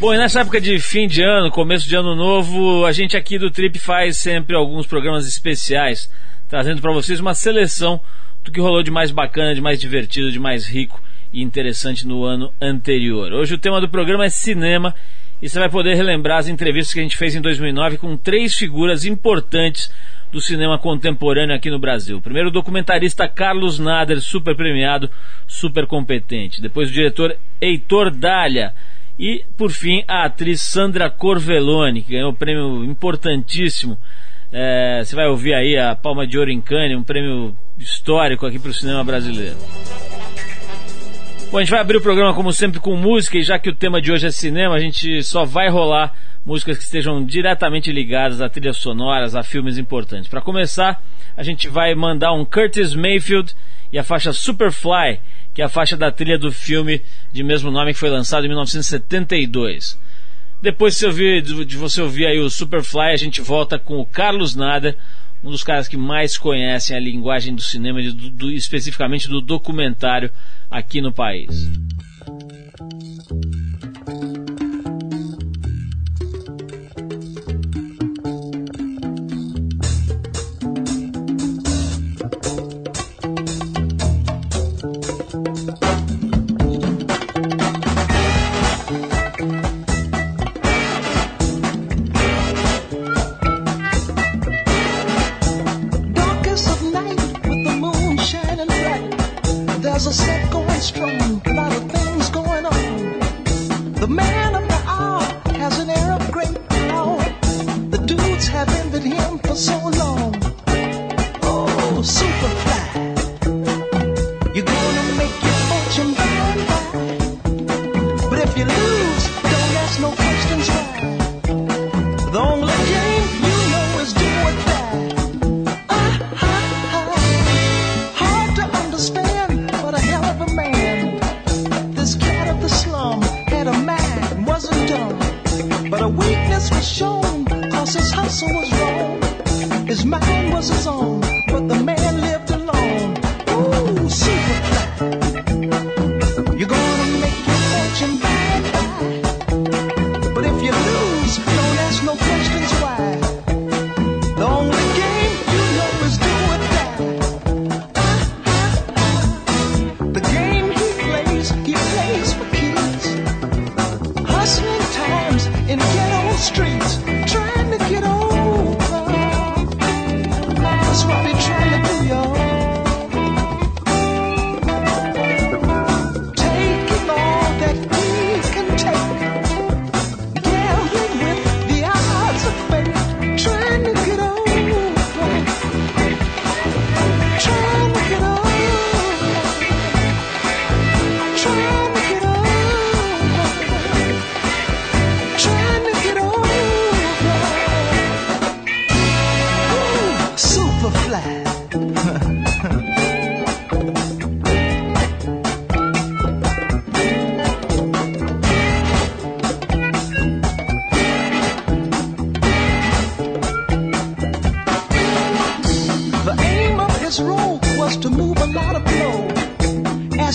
Bom, e nessa época de fim de ano, começo de ano novo, a gente aqui do Trip faz sempre alguns programas especiais, trazendo para vocês uma seleção do que rolou de mais bacana, de mais divertido, de mais rico e interessante no ano anterior. Hoje o tema do programa é cinema e você vai poder relembrar as entrevistas que a gente fez em 2009 com três figuras importantes do cinema contemporâneo aqui no Brasil. Primeiro o documentarista Carlos Nader, super premiado, super competente. Depois o diretor Heitor Dália. E, por fim, a atriz Sandra Corvelloni, que ganhou um prêmio importantíssimo. É, você vai ouvir aí a Palma de Ouro em Cannes, um prêmio histórico aqui para o cinema brasileiro. Bom, a gente vai abrir o programa como sempre com música e já que o tema de hoje é cinema, a gente só vai rolar músicas que estejam diretamente ligadas a trilhas sonoras, a filmes importantes. Para começar, a gente vai mandar um Curtis Mayfield e a faixa Superfly, que é a faixa da trilha do filme de mesmo nome que foi lançado em 1972. Depois de você ouvir, de você ouvir aí o Superfly, a gente volta com o Carlos Nader, um dos caras que mais conhecem a linguagem do cinema, do, do, especificamente do documentário aqui no país. tiempo solo.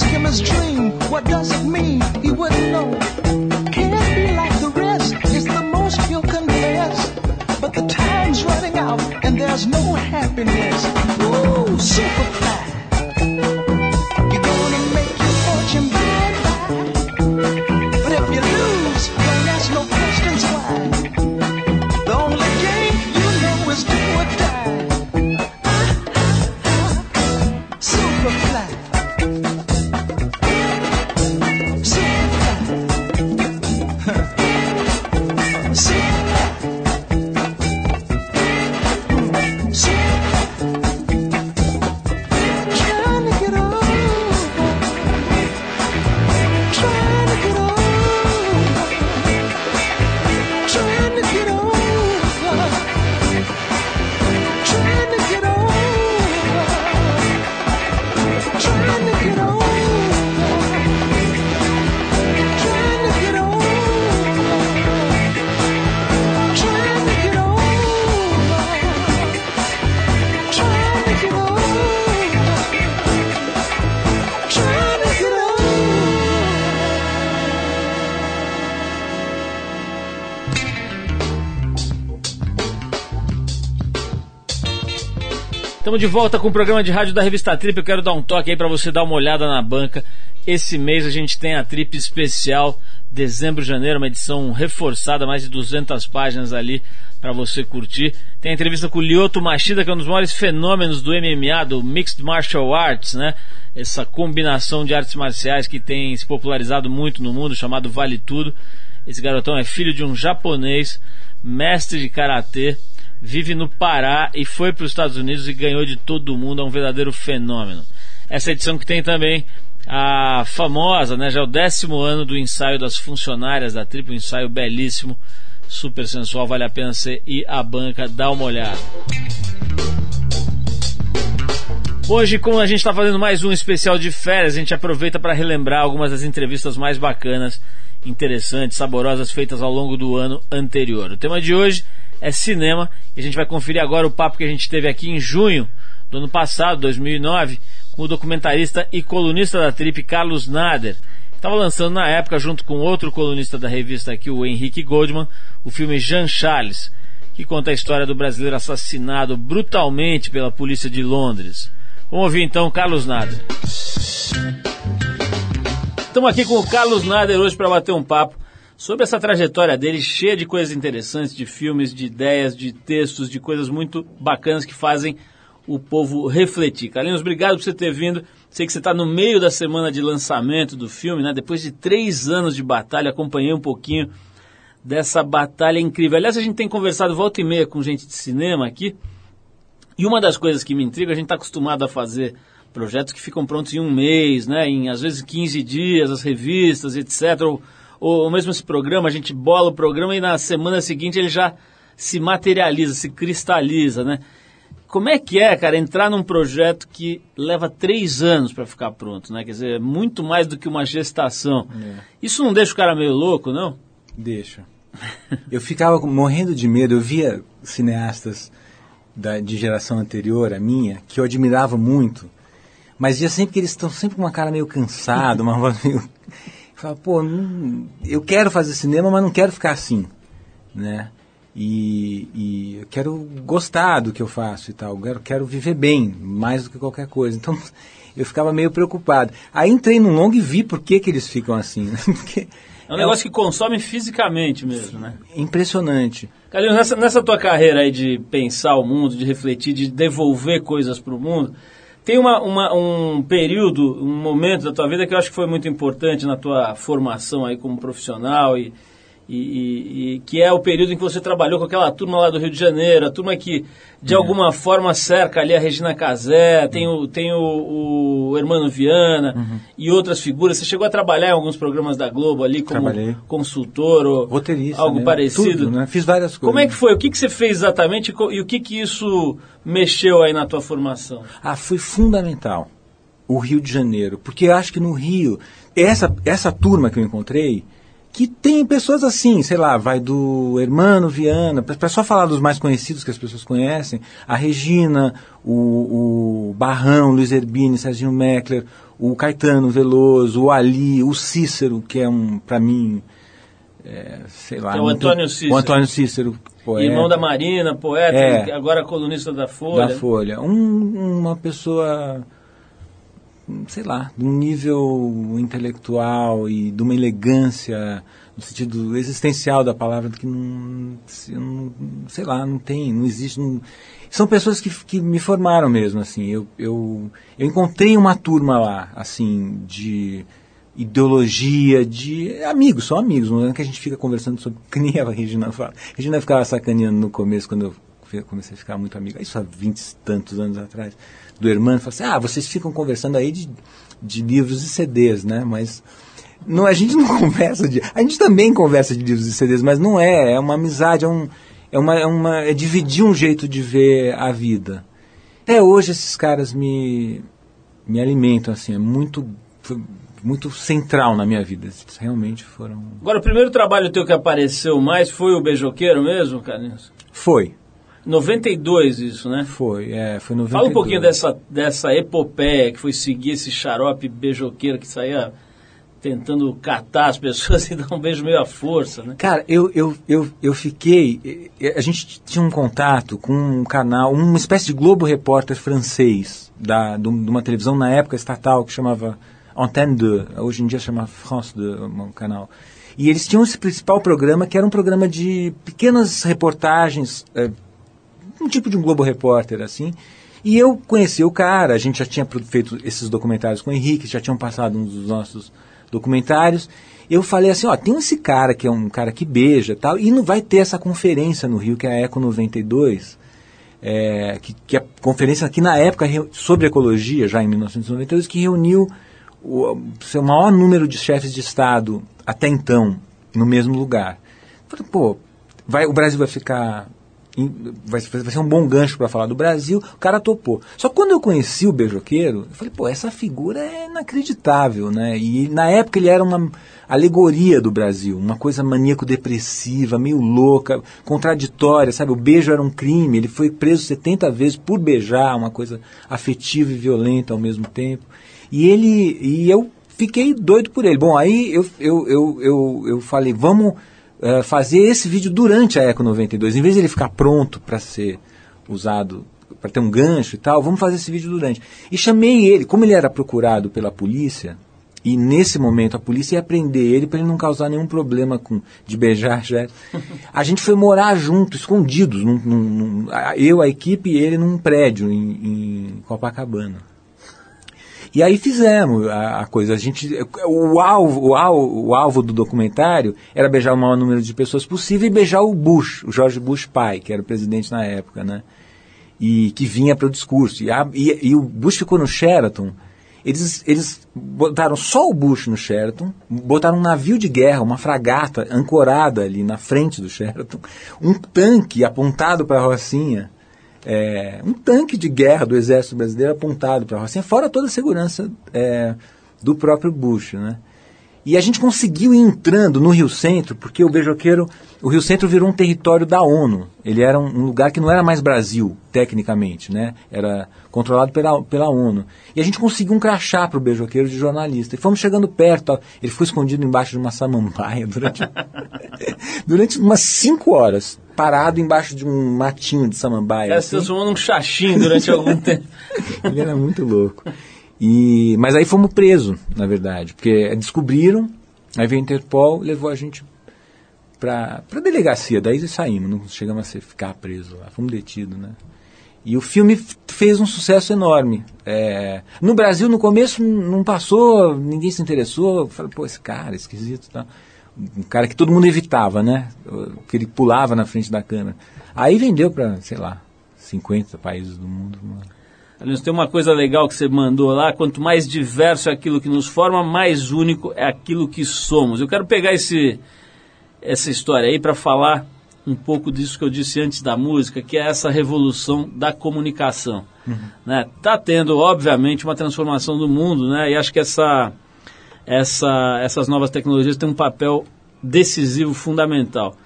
ask him his dream. What does it mean? He wouldn't know. Can't be like the rest. It's the most he'll confess. But the time's running out and there's no happiness. Whoa, superfly. Estamos de volta com o programa de rádio da revista Trip. Eu quero dar um toque aí para você dar uma olhada na banca. Esse mês a gente tem a Trip especial, dezembro, janeiro, uma edição reforçada, mais de 200 páginas ali para você curtir. Tem a entrevista com o Lyoto Machida, que é um dos maiores fenômenos do MMA, do Mixed Martial Arts, né? Essa combinação de artes marciais que tem se popularizado muito no mundo, chamado Vale Tudo. Esse garotão é filho de um japonês, mestre de karatê vive no Pará e foi para os Estados Unidos e ganhou de todo mundo, é um verdadeiro fenômeno. Essa edição que tem também a famosa, né, já é o décimo ano do ensaio das funcionárias da Triple, um ensaio belíssimo, super sensual, vale a pena você ir à banca, dar uma olhada. Hoje, como a gente está fazendo mais um especial de férias, a gente aproveita para relembrar algumas das entrevistas mais bacanas, interessantes, saborosas feitas ao longo do ano anterior. O tema de hoje é cinema. E a gente vai conferir agora o papo que a gente teve aqui em junho do ano passado, 2009, com o documentarista e colunista da Trip, Carlos Nader. Estava lançando na época, junto com outro colunista da revista aqui, o Henrique Goldman, o filme Jean Charles, que conta a história do brasileiro assassinado brutalmente pela polícia de Londres. Vamos ouvir então Carlos Nader. Estamos aqui com o Carlos Nader hoje para bater um papo sobre essa trajetória dele, cheia de coisas interessantes, de filmes, de ideias, de textos, de coisas muito bacanas que fazem o povo refletir. Carlinhos, obrigado por você ter vindo. Sei que você está no meio da semana de lançamento do filme, né? Depois de três anos de batalha, acompanhei um pouquinho dessa batalha incrível. Aliás, a gente tem conversado volta e meia com gente de cinema aqui. E uma das coisas que me intriga, a gente está acostumado a fazer projetos que ficam prontos em um mês, né? Em às vezes 15 dias, as revistas, etc. Ou, ou mesmo esse programa, a gente bola o programa e na semana seguinte ele já se materializa, se cristaliza, né? Como é que é, cara, entrar num projeto que leva três anos para ficar pronto, né? Quer dizer, muito mais do que uma gestação. É. Isso não deixa o cara meio louco, não? Deixa. eu ficava morrendo de medo, eu via cineastas da, de geração anterior, a minha, que eu admirava muito, mas via sempre que eles estão sempre com uma cara meio cansada, uma voz meio Fala, pô, não, eu quero fazer cinema, mas não quero ficar assim, né? E, e eu quero gostar do que eu faço e tal, eu quero, quero viver bem, mais do que qualquer coisa. Então, eu ficava meio preocupado. Aí entrei no longo e vi por que, que eles ficam assim. Né? Porque é um negócio que consome fisicamente mesmo, né? Impressionante. Carlinhos, nessa, nessa tua carreira aí de pensar o mundo, de refletir, de devolver coisas para o mundo, tem uma, uma, um período, um momento da tua vida que eu acho que foi muito importante na tua formação aí como profissional e, e, e, e, que é o período em que você trabalhou com aquela turma lá do Rio de Janeiro, a turma que de é. alguma forma cerca ali a Regina Casé, tem o, tem o, o Hermano Viana uhum. e outras figuras. Você chegou a trabalhar em alguns programas da Globo ali como Trabalhei. consultor ou Roteirista, algo né? parecido? Tudo, né? Fiz várias coisas. Como é que foi? O que, que você fez exatamente e o que, que isso mexeu aí na tua formação? Ah, foi fundamental o Rio de Janeiro, porque eu acho que no Rio, essa, essa turma que eu encontrei, que tem pessoas assim, sei lá, vai do Hermano Viana, para só falar dos mais conhecidos que as pessoas conhecem, a Regina, o, o Barrão, Luiz Herbini, Serginho Meckler, o Caetano Veloso, o Ali, o Cícero, que é um, para mim, é, sei lá. É o Antônio Cícero. O Antônio Cícero, poeta. Irmão da Marina, poeta, é, agora colunista da Folha. Da Folha. Um, uma pessoa sei lá, de um nível intelectual e de uma elegância no sentido existencial da palavra que não, sei lá, não tem, não existe. Não, são pessoas que, que me formaram mesmo, assim. Eu, eu, eu encontrei uma turma lá, assim, de ideologia, de amigos, são amigos, não é que a gente fica conversando sobre, que nem a Regina fala. A Regina ficava sacaneando no começo, quando eu comecei a ficar muito amigo, isso há vinte e tantos anos atrás do Hermano, fala assim, ah, vocês ficam conversando aí de, de livros e CDs, né? Mas não, a gente não conversa de. A gente também conversa de livros e CDs, mas não é. É uma amizade, é, um, é, uma, é, uma, é dividir um jeito de ver a vida. Até hoje esses caras me, me alimentam, assim, é muito, muito central na minha vida. Eles realmente foram. Agora, o primeiro trabalho teu que apareceu mais foi o Beijoqueiro mesmo, Carlinhos? Foi. 92 isso, né? Foi, é, foi 92. Fala um pouquinho dessa, dessa epopeia que foi seguir esse xarope beijoqueiro que saía tentando catar as pessoas e dar um beijo meio à força, né? Cara, eu, eu, eu, eu fiquei. A gente tinha um contato com um canal, uma espécie de Globo Repórter francês, da, de uma televisão na época estatal que chamava Antenne 2, hoje em dia chama France 2, um canal. E eles tinham esse principal programa, que era um programa de pequenas reportagens, é, um tipo de um Globo Repórter, assim. E eu conheci o cara, a gente já tinha feito esses documentários com o Henrique, já tinham passado um dos nossos documentários. Eu falei assim, ó, tem esse cara que é um cara que beija tal, e não vai ter essa conferência no Rio, que é a Eco 92, é, que, que é a conferência que na época sobre ecologia, já em 1992, que reuniu o seu maior número de chefes de Estado até então no mesmo lugar. Falei, pô, vai, o Brasil vai ficar vai, vai ser um bom gancho para falar do Brasil, o cara topou. Só que quando eu conheci o Beijoqueiro, eu falei, pô, essa figura é inacreditável, né? E na época ele era uma alegoria do Brasil, uma coisa maníaco-depressiva, meio louca, contraditória, sabe? O beijo era um crime, ele foi preso 70 vezes por beijar, uma coisa afetiva e violenta ao mesmo tempo. E ele, e eu fiquei doido por ele. Bom, aí eu, eu, eu, eu, eu falei, vamos uh, fazer esse vídeo durante a Eco 92. Em vez de ele ficar pronto para ser usado, para ter um gancho e tal, vamos fazer esse vídeo durante. E chamei ele, como ele era procurado pela polícia, e nesse momento a polícia ia prender ele para ele não causar nenhum problema com de beijar já. A gente foi morar junto, escondidos, num, num, eu, a equipe e ele num prédio em, em Copacabana. E aí fizemos a, a, coisa. A gente, o, alvo, o, alvo, o alvo do documentário era beijar o maior número de pessoas possível e beijar o Bush, o George Bush pai, que era o presidente na época, né? E que vinha para o discurso. E, a, e, e, o Bush ficou no Sheraton. Eles, eles botaram só o Bush no Sheraton, botaram um navio de guerra, uma fragata ancorada ali na frente do Sheraton, um tanque apontado para a Rocinha é, um tanque de guerra do exército brasileiro apontado para a Rocinha, fora toda a segurança é, do próprio Bush, né? E a gente conseguiu ir entrando no Rio Centro, porque o Beijoqueiro, o Rio Centro virou um território da ONU. Ele era um, lugar que não era mais Brasil, tecnicamente, né? Era controlado pela, pela ONU. E a gente conseguiu um crachá para o Beijoqueiro de jornalista. E fomos chegando perto. Ele foi escondido embaixo de uma samambaia durante, durante umas cinco horas parado embaixo de um matinho de samambaia. Cara, assim. se transformou num xaxim durante algum tempo. Ele era muito louco. E, mas aí fomos presos, na verdade, porque descobriram, aí veio a Interpol, levou a gente para a delegacia, daí saímos, não chegamos a ficar presos lá, fomos detidos, né? E o filme fez um sucesso enorme. É, no Brasil, no começo, não passou, ninguém se interessou. Falei, pô, esse cara, esquisito. Tá? Um cara que todo mundo evitava, né? Que ele pulava na frente da câmera. Aí vendeu para, sei lá, 50 países do mundo. Aliás, tem uma coisa legal que você mandou lá: quanto mais diverso é aquilo que nos forma, mais único é aquilo que somos. Eu quero pegar esse, essa história aí para falar um pouco disso que eu disse antes da música, que é essa revolução da comunicação. Uhum. Né? Tá tendo, obviamente, uma transformação do mundo, né? E acho que essa, essa, essas novas tecnologias têm um papel decisivo, fundamental.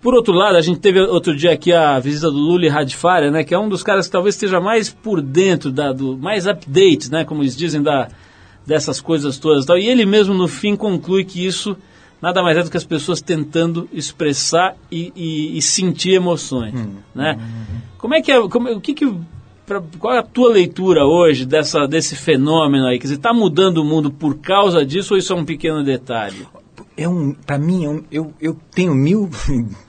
Por outro lado, a gente teve outro dia aqui a visita do Luli Radfaria, né, que é um dos caras que talvez esteja mais por dentro, da, do, mais update, né, como eles dizem, da, dessas coisas todas. Tal. E ele mesmo, no fim, conclui que isso nada mais é do que as pessoas tentando expressar e, e, e sentir emoções. Hum, né? Hum, como é que é, como, o que que, pra, qual é a tua leitura hoje dessa, desse fenômeno aí? Quer dizer, está mudando o mundo por causa disso ou isso é um pequeno detalhe? É um, para mim, é um, eu, eu tenho mil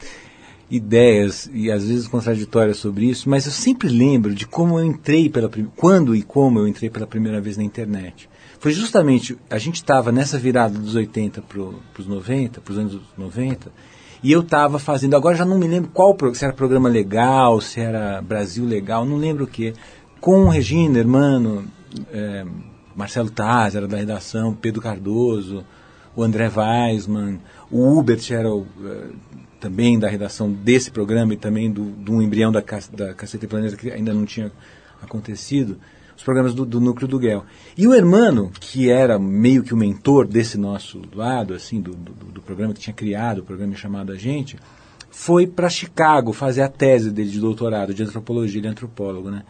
ideias e às vezes contraditórias sobre isso, mas eu sempre lembro de como eu entrei pela quando e como eu entrei pela primeira vez na internet. Foi justamente, a gente estava nessa virada dos 80 para os 90, para os anos 90, e eu estava fazendo, agora já não me lembro qual, se era programa legal, se era Brasil Legal, não lembro o que, com Regina, Hermano, é, Marcelo Taz, era da redação, Pedro Cardoso, o André Weisman, o Hubert era uh, também da redação desse programa e também do, do embrião da, da Caceta e Planeta que ainda não tinha acontecido, os programas do, do núcleo do Guel. E o Hermano, que era meio que o mentor desse nosso lado, assim, do, do, do programa que tinha criado, o programa chamado A Gente, foi para Chicago fazer a tese dele de doutorado de antropologia, ele é antropólogo, né?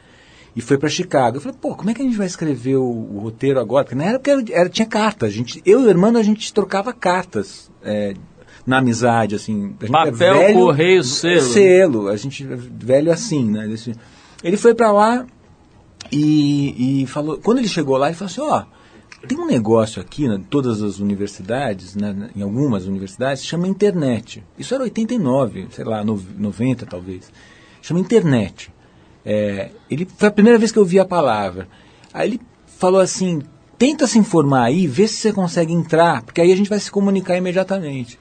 E foi para Chicago. Eu falei, pô, como é que a gente vai escrever o, o roteiro agora? Porque na época era, era, tinha carta. A gente, eu e o irmão, a gente trocava cartas é, na amizade, assim. Gente Papel, velho, correio, selo. Selo, a gente velho assim, né? Ele foi para lá e, e, falou. Quando ele chegou lá, ele falou assim, ó. Oh, tem um negócio aqui, em né, todas as universidades, né, em algumas universidades, chama internet. Isso era 89, sei lá, 90 talvez. Chama internet. É, ele foi a primeira vez que eu vi a palavra. Aí ele falou assim: tenta se informar aí, vê se você consegue entrar, porque aí a gente vai se comunicar imediatamente.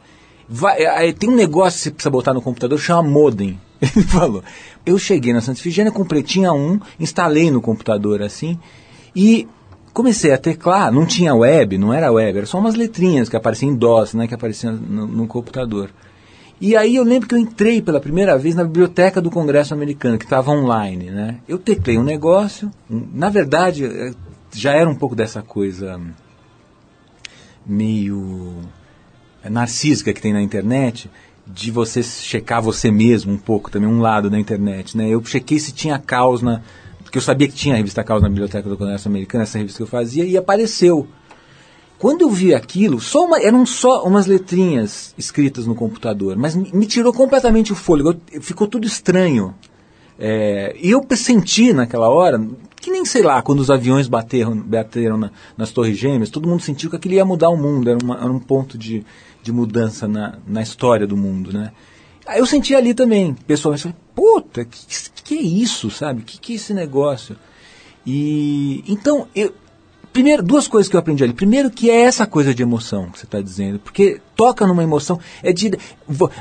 Vai, aí tem um negócio que você precisa botar no computador, chama modem. Ele falou. Eu cheguei na Santa Efigênia, comprei, tinha um, instalei no computador assim, e comecei a teclar, não tinha web, não era web, era só umas letrinhas que apareciam em DOS, né, que apareciam no, no computador. E aí eu lembro que eu entrei pela primeira vez na biblioteca do Congresso Americano, que estava online, né? Eu teclei um negócio, na verdade é, já era um pouco dessa coisa meio é, narcísica que tem na internet, de você checar você mesmo um pouco, também um lado da internet, né? Eu chequei se tinha caos na... Porque eu sabia que tinha a revista Caos na Biblioteca do Congresso Americano, essa revista que eu fazia, e apareceu quando eu vi aquilo, só uma, eram só umas letrinhas escritas no computador, mas me tirou completamente o fôlego, ficou tudo estranho. É, e eu senti naquela hora, que nem sei lá, quando os aviões bateram, bateram na, nas torres gêmeas, todo mundo sentiu que aquilo ia mudar o mundo, era, uma, era um ponto de, de mudança na, na história do mundo, né? Eu senti ali também, pessoalmente, puta, que, que é isso, sabe? Que que é esse negócio? E então eu, Primeiro, duas coisas que eu aprendi ali. Primeiro, que é essa coisa de emoção que você está dizendo, porque toca numa emoção. É de,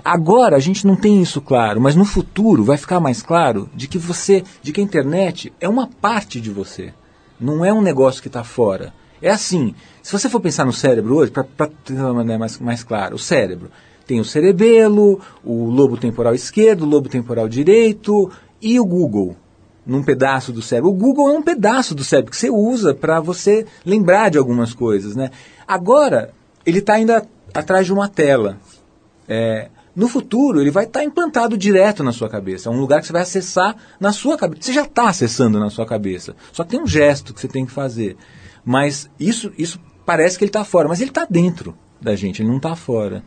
agora a gente não tem isso claro, mas no futuro vai ficar mais claro de que você, de que a internet é uma parte de você, não é um negócio que está fora. É assim. Se você for pensar no cérebro hoje, para ter uma maneira mais, mais clara, o cérebro tem o cerebelo, o lobo temporal esquerdo, o lobo temporal direito e o Google num pedaço do cérebro. O Google é um pedaço do cérebro que você usa para você lembrar de algumas coisas, né? Agora, ele está ainda atrás de uma tela. É, no futuro, ele vai estar tá implantado direto na sua cabeça. É um lugar que você vai acessar na sua cabeça. Você já está acessando na sua cabeça. Só tem um gesto que você tem que fazer. Mas isso, isso parece que ele está fora. Mas ele está dentro da gente, ele não está fora.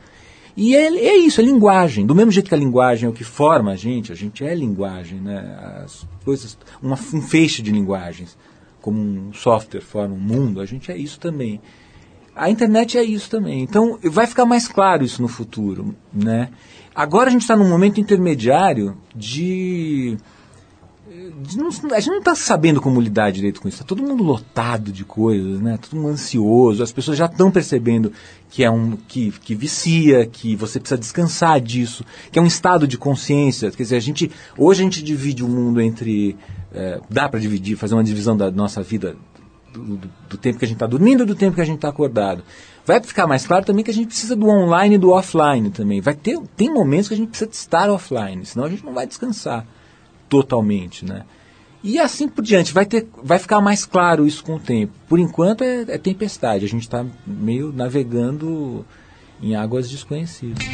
E é, é, isso, é linguagem. Do mesmo jeito que a linguagem é o que forma a gente, a gente é linguagem, né? As coisas, uma, um feixe de linguagens, como um software forma um mundo, a gente é isso também. A internet é isso também. Então, vai ficar mais claro isso no futuro, né? Agora a gente está num momento intermediário de a gente não está sabendo como lidar direito com isso. Está todo mundo lotado de coisas, né? Todo mundo ansioso. As pessoas já estão percebendo que é um que, que vicia, que você precisa descansar disso, que é um estado de consciência. Quer dizer, a gente hoje a gente divide o mundo entre é, dá para dividir, fazer uma divisão da nossa vida do, do, do tempo que a gente está dormindo e do tempo que a gente está acordado. Vai ficar mais claro também que a gente precisa do online e do offline também. Vai ter tem momentos que a gente precisa estar offline, senão a gente não vai descansar totalmente, né? E assim por diante, vai, ter, vai ficar mais claro isso com o tempo. Por enquanto é, é tempestade, a gente está meio navegando em águas desconhecidas.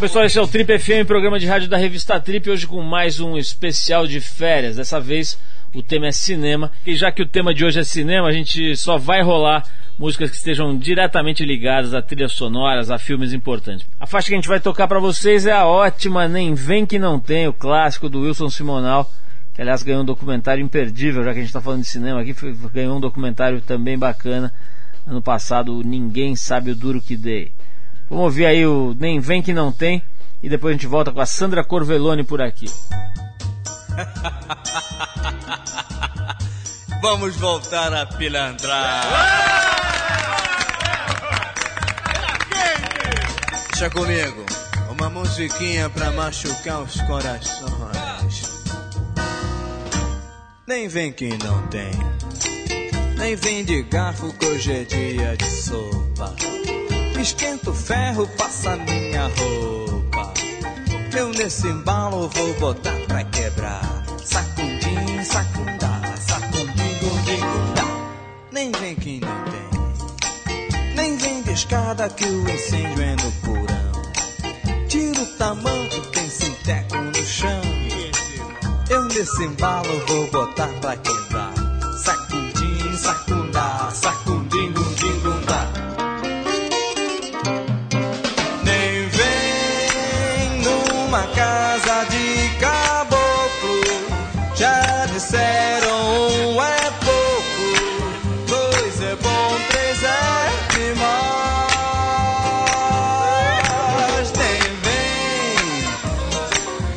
Pessoal, esse é o Trip FM, programa de rádio da revista Trip, hoje com mais um especial de férias. Dessa vez o tema é cinema, e já que o tema de hoje é cinema, a gente só vai rolar músicas que estejam diretamente ligadas a trilhas sonoras, a filmes importantes. A faixa que a gente vai tocar para vocês é a ótima Nem Vem Que Não Tem, o clássico do Wilson Simonal, que aliás ganhou um documentário imperdível, já que a gente está falando de cinema aqui, ganhou um documentário também bacana ano passado, Ninguém Sabe o Duro Que Dei. Vamos ouvir aí o Nem Vem Que Não Tem e depois a gente volta com a Sandra Corvelone por aqui. Vamos voltar a pilantrar. Deixa comigo, uma musiquinha pra machucar os corações. Nem vem que não tem, nem vem de garfo que hoje é dia de sopa. Esquenta o ferro, passa minha roupa. Eu nesse embalo vou botar pra quebrar. Sacundim, sacundá, sacundim, gundim, gundá. Nem vem que não tem, nem vem de escada que o incêndio é no porão. Tira o tamanho, tem centésimo teco no chão. Eu nesse embalo vou botar pra quebrar. Sacudim, sacundá, sacundim,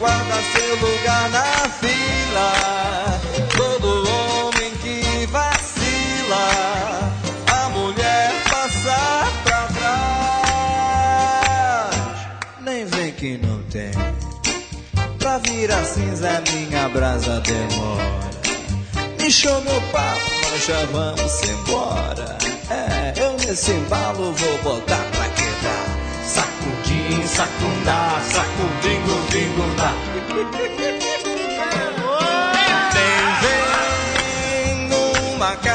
guarda seu lugar na fila. Todo homem que vacila, a mulher passa pra trás. Nem vem que não tem. Pra virar cinza, minha brasa demora. Encheu meu papo, nós já vamos embora. É, eu nesse embalo vou botar pra. Sacudim, sacundá, sacudim, gundim, gundá. Nem vem numa casa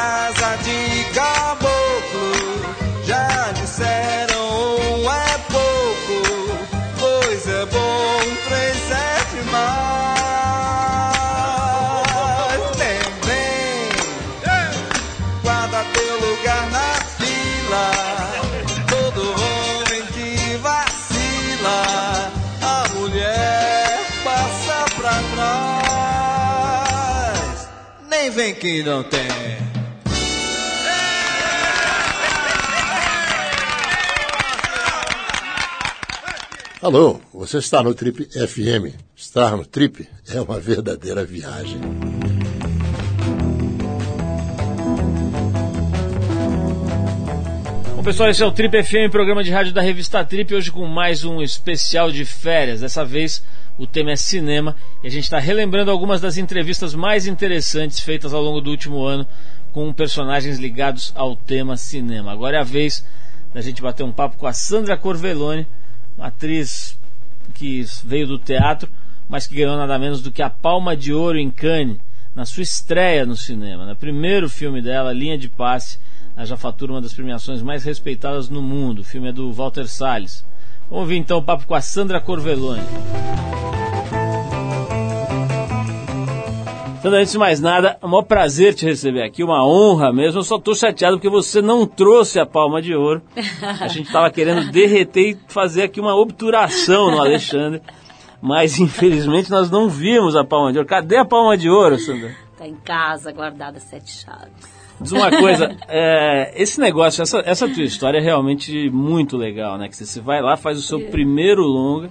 que não tem. Alô, você está no Trip FM. Estar no Trip é uma verdadeira viagem. Bom, pessoal, esse é o Trip FM, programa de rádio da revista Trip, hoje com mais um especial de férias. Dessa vez o tema é cinema e a gente está relembrando algumas das entrevistas mais interessantes feitas ao longo do último ano com personagens ligados ao tema cinema. Agora é a vez da gente bater um papo com a Sandra Corvelone, uma atriz que veio do teatro, mas que ganhou nada menos do que a Palma de Ouro em Cannes, na sua estreia no cinema. No primeiro filme dela, Linha de Passe, ela já fatura uma das premiações mais respeitadas no mundo. O filme é do Walter Salles. Vamos ouvir então o papo com a Sandra Corvelone. Sandra, antes de mais nada, é um maior prazer te receber aqui, uma honra mesmo. Eu só estou chateado porque você não trouxe a palma de ouro. A gente estava querendo derreter e fazer aqui uma obturação no Alexandre. Mas infelizmente nós não vimos a palma de ouro. Cadê a palma de ouro, Sandra? Tá em casa, guardada sete chaves. Diz uma coisa, é, esse negócio, essa, essa tua história é realmente muito legal, né? Que você vai lá, faz o seu primeiro longa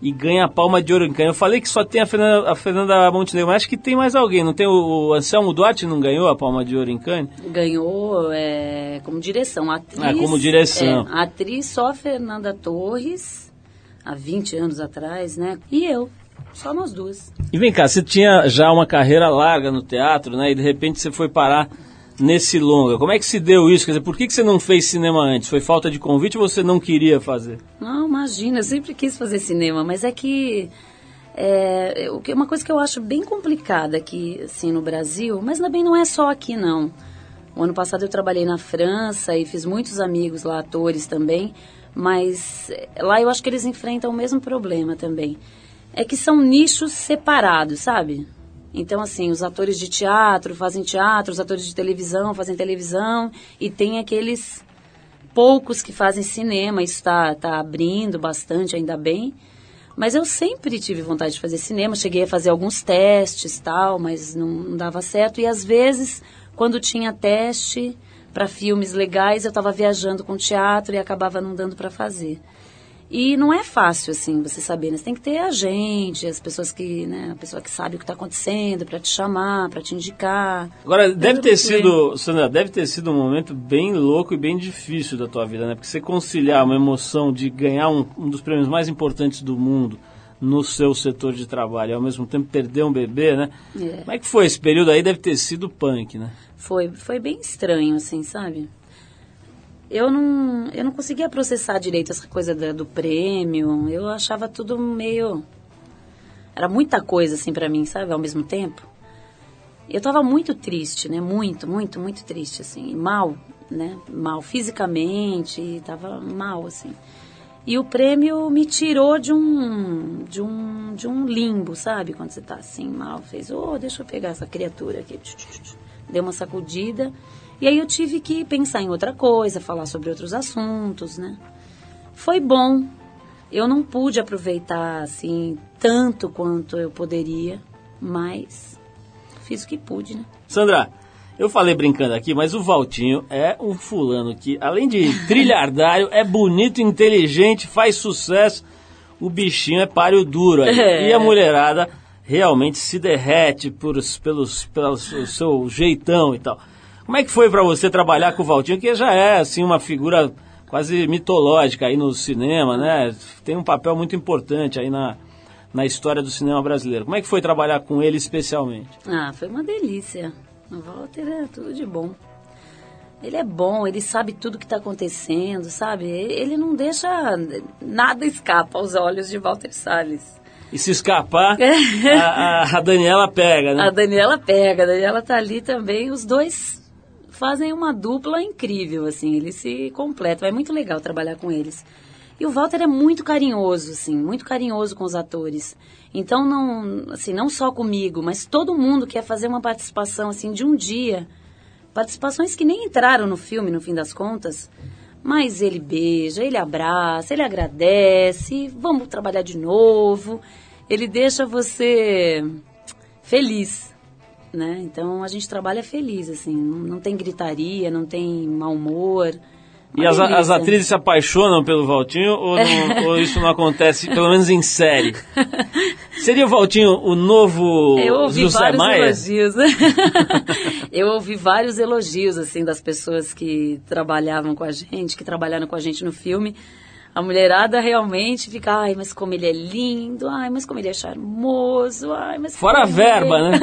e ganha a palma de ouro em. Eu falei que só tem a Fernanda, a Fernanda Montenegro, mas acho que tem mais alguém. Não tem o, o Anselmo Duarte não ganhou a palma de ouro em Cannes? Ganhou é, como direção. Atriz, Ah, como direção. É, atriz só a Fernanda Torres, há 20 anos atrás, né? E eu. Só nós duas. E vem cá, você tinha já uma carreira larga no teatro, né? E de repente você foi parar nesse longa. Como é que se deu isso? Quer dizer, por que, que você não fez cinema antes? Foi falta de convite ou você não queria fazer? Não, imagina, eu sempre quis fazer cinema, mas é que é, uma coisa que eu acho bem complicada aqui, assim, no Brasil, mas também não é só aqui, não. O ano passado eu trabalhei na França e fiz muitos amigos lá, atores também, mas eh, lá eu acho que eles enfrentam o mesmo problema também. É que são nichos separados, sabe? Então, assim, os atores de teatro fazem teatro, os atores de televisão fazem televisão, e tem aqueles poucos que fazem cinema, está tá abrindo bastante, ainda bem. Mas eu sempre tive vontade de fazer cinema, cheguei a fazer alguns testes tal, mas não, não dava certo. E às vezes, quando tinha teste para filmes legais, eu estava viajando com teatro e acabava não dando para fazer. E não é fácil, assim, você saber, né? Você tem que ter agente, as pessoas que, né, a pessoa que sabe o que está acontecendo para te chamar, para te indicar. Agora, deve ter sido, Sandra, deve ter sido um momento bem louco e bem difícil da tua vida, né? Porque você conciliar uma emoção de ganhar um, um dos prêmios mais importantes do mundo no seu setor de trabalho e ao mesmo tempo perder um bebê, né? É. Como é que foi esse período aí? Deve ter sido punk, né? Foi, foi bem estranho, assim, sabe? Eu não, eu não conseguia processar direito essa coisa da- do prêmio. Eu achava tudo meio. Era muita coisa, assim, pra mim, sabe? Ao mesmo tempo. Eu tava muito triste, né? Muito, muito, muito triste, assim. Mal, né? Mal fisicamente, tava mal, assim. E o prêmio me tirou de um, de um, de um limbo, sabe? Quando você tá assim mal, fez, oh, deixa eu pegar essa criatura aqui. Deu uma sacudida. E aí eu tive que pensar em outra coisa, falar sobre outros assuntos, né? Foi bom. Eu não pude aproveitar, assim, tanto quanto eu poderia, mas fiz o que pude, né? Sandra, eu falei brincando aqui, mas o Valtinho é um fulano que, além de trilhardário, é bonito, inteligente, faz sucesso. O bichinho é páreo duro aí. É. E a mulherada realmente se derrete por, pelos, pelo seu jeitão e tal. Como é que foi para você trabalhar com o Valtinho, que já é assim uma figura quase mitológica aí no cinema, né? Tem um papel muito importante aí na, na história do cinema brasileiro. Como é que foi trabalhar com ele especialmente? Ah, foi uma delícia. O Walter é tudo de bom. Ele é bom, ele sabe tudo que está acontecendo, sabe? Ele não deixa nada escapa aos olhos de Walter Salles. E se escapar, a, a, a Daniela pega, né? A Daniela pega, a Daniela tá ali também, os dois fazem uma dupla incrível, assim, eles se completam. É muito legal trabalhar com eles. E o Walter é muito carinhoso, assim, muito carinhoso com os atores. Então, não, assim, não só comigo, mas todo mundo quer fazer uma participação, assim, de um dia. Participações que nem entraram no filme, no fim das contas. Mas ele beija, ele abraça, ele agradece, vamos trabalhar de novo. Ele deixa você feliz, né? Então a gente trabalha feliz, assim, não, tem gritaria, não tem mau humor. E as, as, atrizes se apaixonam pelo Valtinho ou, não, ou, isso não acontece, pelo menos em série? Seria o Valtinho o novo Eu ouvi José vários Maia? elogios. Eu ouvi vários elogios, assim, das pessoas que trabalhavam com a gente, que trabalharam com a gente no filme. A mulherada realmente fica, ai, mas como ele é lindo, ai, mas como ele é charmoso, ai, mas... Fora a verba, ele- né?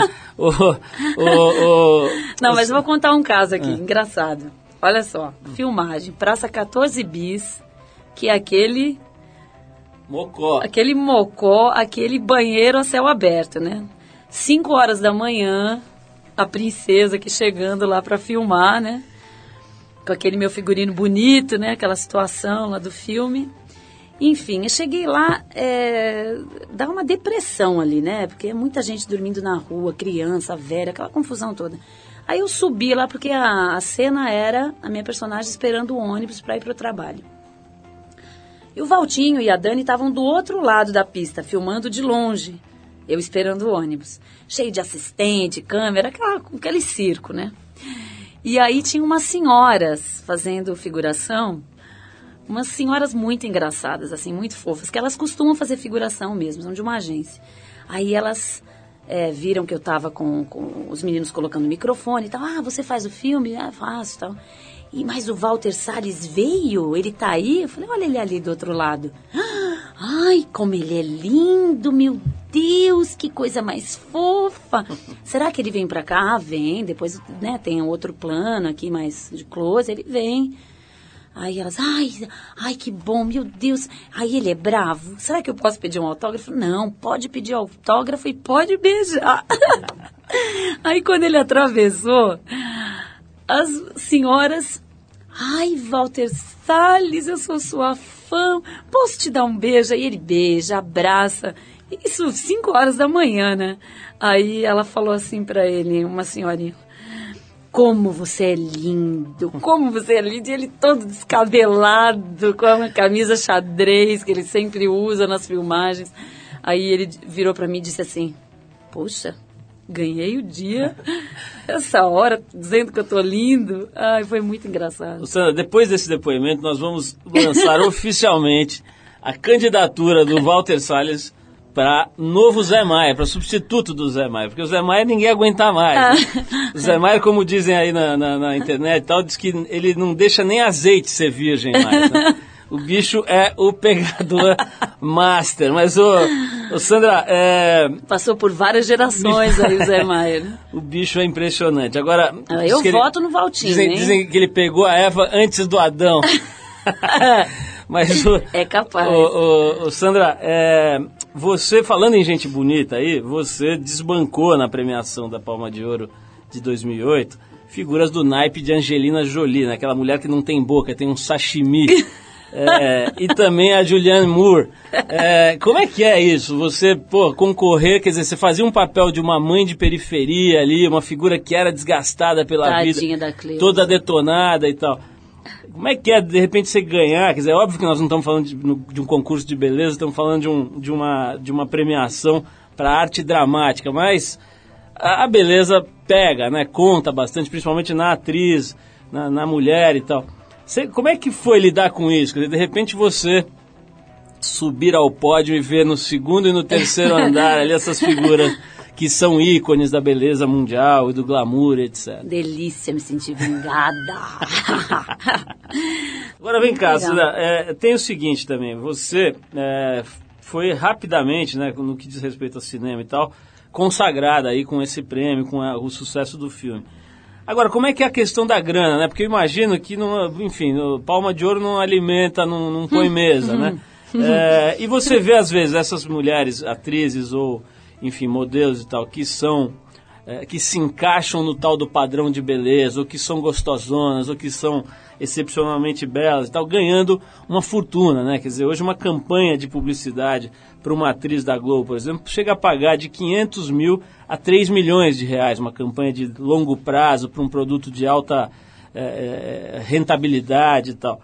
o, o, o, Não, mas eu vou contar um caso aqui, engraçado. Olha só, filmagem, Praça 14 Bis, que é aquele, Mocó. aquele mocó, aquele banheiro a céu aberto, né? Cinco horas da manhã, a princesa aqui chegando lá pra filmar, né? Com aquele meu figurino bonito, né? Aquela situação lá do filme. Enfim, eu cheguei lá, é, dá uma depressão ali, né? Porque é muita gente dormindo na rua, criança, velha, aquela confusão toda. Aí eu subi lá porque a, a cena era a minha personagem esperando o ônibus para ir pro trabalho. E o Valtinho e a Dani estavam do outro lado da pista, filmando de longe. Eu esperando o ônibus. Cheio de assistente, câmera, aquela, aquele circo, né? E aí tinha umas senhoras fazendo figuração, umas senhoras muito engraçadas, assim, muito fofas, que elas costumam fazer figuração mesmo, são de uma agência. Aí elas é, viram que eu tava com, com os meninos colocando o microfone e tal. Ah, você faz o filme? Ah, faço e tal. E, mas o Walter Salles veio? Ele tá aí? Eu falei, olha ele ali do outro lado. Ah, Ai, como ele é lindo, meu Deus, que coisa mais fofa. Será que ele vem pra cá? Ah, vem. Depois, né, tem outro plano aqui mais de close, ele vem. Aí elas, ai, ai, que bom, meu Deus. Aí ele é bravo. Será que eu posso pedir um autógrafo? Não, pode pedir autógrafo e pode beijar. Aí quando ele atravessou, as senhoras, ai, Walter Salles, eu sou sua fã, posso te dar um beijo? Aí ele beija, abraça. Isso, cinco horas da manhã, né? Aí ela falou assim pra ele, uma senhorinha. Como você é lindo, como você é lindo. E ele todo descabelado, com uma camisa xadrez que ele sempre usa nas filmagens. Aí ele virou pra mim e disse assim: Poxa, ganhei o dia, essa hora, dizendo que eu tô lindo. Ai, foi muito engraçado. Sandra, depois desse depoimento, nós vamos lançar oficialmente a candidatura do Walter Salles para novo Zé Maia, para substituto do Zé Maia, porque o Zé Maia ninguém aguenta mais. né? O Zé Maia, como dizem aí na, na, na internet e tal, diz que ele não deixa nem azeite ser virgem mais. né? O bicho é o pegador master. Mas, ô, ô Sandra, é, Passou por várias gerações aí o Zé Maia. né? o bicho é impressionante. Agora, Ah, Eu que ele- voto no Valtinho, Dizem, hein? dizem que ele pegou a Eva antes do Adão. Mas o, É capaz. o, o- o Sandra, é, você falando em gente bonita aí, você desbancou na premiação da Palma de Ouro de 2008 figuras do naipe de Angelina Jolie, né? aquela mulher que não tem boca, tem um sashimi. É, e também a Julianne Moore. É, como é que é isso? Você, pô, concorrer, quer dizer, você fazia um papel de uma mãe de periferia ali, uma figura que era desgastada pela Tadinha vida, toda detonada e tal. Como é que é, de repente, você ganhar? Quer dizer, é óbvio que nós não estamos falando de, de um concurso de beleza, estamos falando de, um, de, uma, de uma premiação para arte dramática, mas a, a beleza pega, né? Conta bastante, principalmente na atriz, na, na mulher e tal. Você- como é que foi lidar com isso? Dizer, de repente você subir ao pódio e ver no segundo e no terceiro andar ali essas figuras que são ícones da beleza mundial e do glamour, etc. Delícia me sentir vingada. Agora vem cá. Cida, é, tem o seguinte também, você é, foi rapidamente, né, no que diz respeito ao cinema e tal, consagrada aí com esse prêmio, com a- o sucesso do filme. Agora, como é que é a questão da grana, né? Porque eu imagino que, não, enfim, no Palma de Ouro não alimenta, não, não põe mesa, né? É, e você vê, às vezes, essas mulheres, atrizes ou, enfim, modelos e tal, que são é, que se encaixam no tal do padrão de beleza, ou que são gostosonas, ou que são excepcionalmente belas e tal, ganhando uma fortuna, né? Quer dizer, hoje uma campanha de publicidade para uma atriz da Globo, por exemplo, chega a pagar de 500 mil a 3 milhões de reais, uma campanha de longo prazo para um produto de alta é, rentabilidade e tal.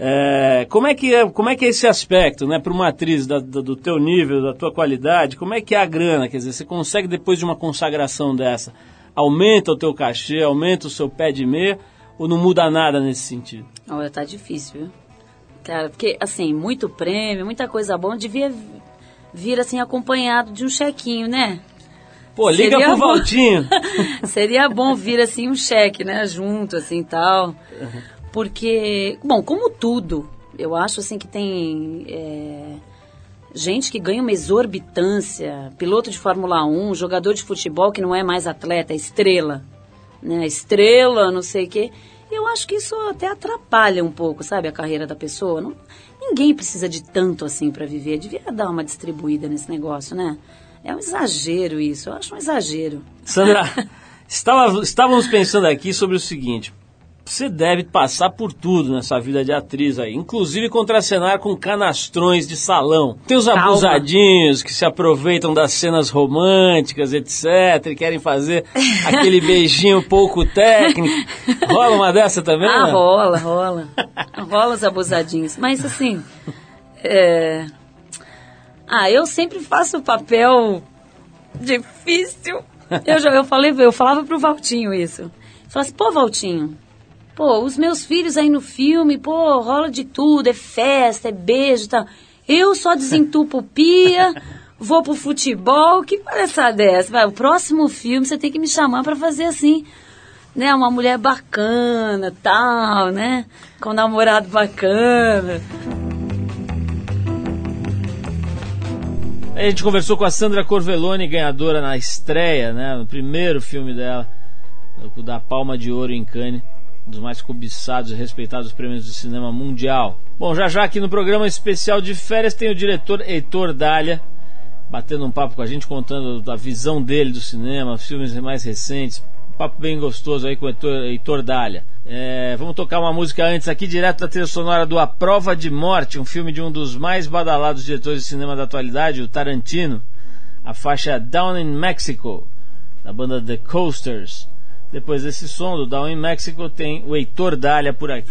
É, como, é que é, como é que é esse aspecto, né, para uma atriz da- da- do teu nível, da tua qualidade, como é que é a grana? Quer dizer, você consegue depois de uma consagração dessa, aumenta o teu cachê, aumenta o seu pé de meia, ou não muda nada nesse sentido? Olha, tá difícil, viu? Cara, porque, assim, muito prêmio, muita coisa boa, devia vir, assim, acompanhado de um chequinho, né? Pô, liga Seria pro bom. Valtinho. Seria bom vir, assim, um cheque, né? Junto, assim, tal. Porque, bom, como tudo, eu acho, assim, que tem... é, gente que ganha uma exorbitância, piloto de Fórmula 1, jogador de futebol que não é mais atleta, é estrela, né? Estrela, não sei o quê. Eu acho que isso até atrapalha um pouco, sabe, a carreira da pessoa. Não- ninguém precisa de tanto assim para viver. Devia dar uma distribuída nesse negócio, né? É um exagero isso, eu acho um exagero. Sandra, estava- estávamos pensando aqui sobre o seguinte. Você deve passar por tudo nessa vida de atriz aí, inclusive contracenar com canastrões de salão. Tem os Calma. abusadinhos que se aproveitam das cenas românticas, etc, e querem fazer aquele beijinho pouco técnico. Rola uma dessa também? Ah, né? rola, rola. rola os abusadinhos. Mas assim. é, Ah, eu sempre faço o papel difícil. Eu, já, eu, falei, eu falava pro Valtinho isso. Eu falava assim, pô, Valtinho, pô, os meus filhos aí no filme, pô, rola de tudo, é festa, é beijo e tal. Eu só desentupo pia, vou pro futebol, que palhaçada é essa? Vai, o próximo filme você tem que me chamar pra fazer assim né, uma mulher bacana, tal, né, com um namorado bacana. A gente conversou com a Sandra Corvelone, ganhadora na estreia, né, no primeiro filme dela, o da Palma de Ouro em Cannes, dos mais cobiçados e respeitados prêmios do cinema mundial. Bom, já já aqui no programa especial de férias tem o diretor Heitor Dália, batendo um papo com a gente, contando da visão dele do cinema, filmes mais recentes. Um papo bem gostoso aí com o Heitor, Heitor Dália. É, vamos tocar uma música antes aqui, direto da trilha sonora do A Prova de Morte, um filme de um dos mais badalados diretores de cinema da atualidade, o Tarantino. A faixa Down in Mexico, da banda The Coasters. Depois desse som do Down in Mexico, tem o Heitor Dália por aqui.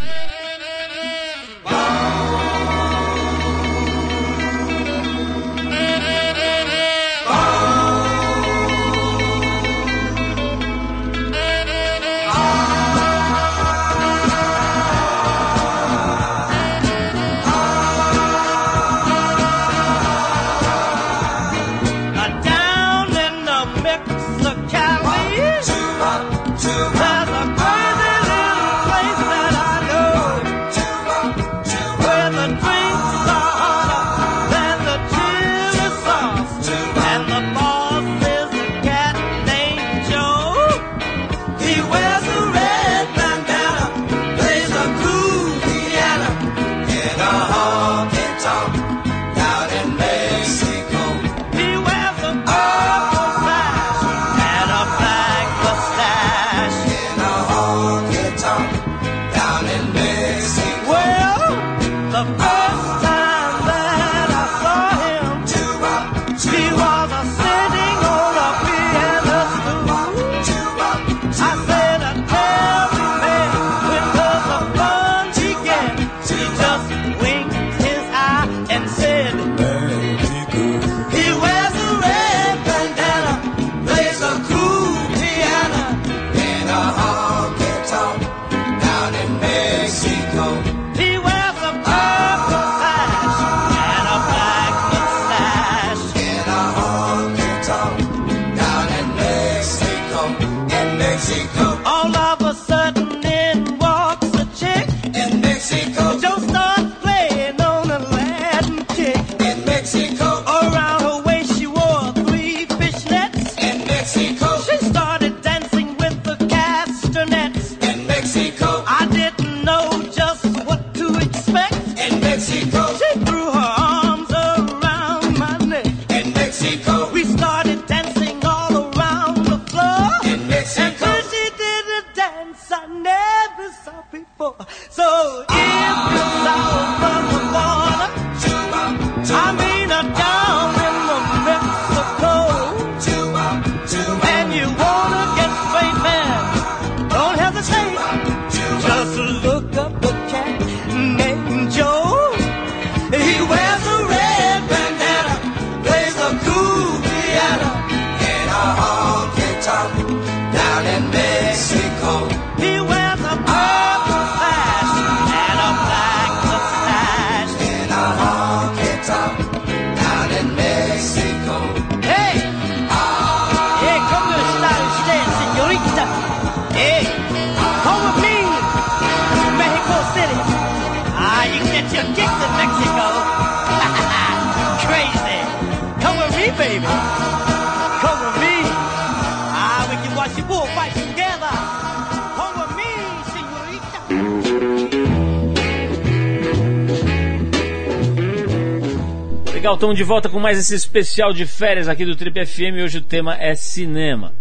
Legal, estamos de volta com mais esse especial de férias aqui do Trip FM hoje o tema é cinema.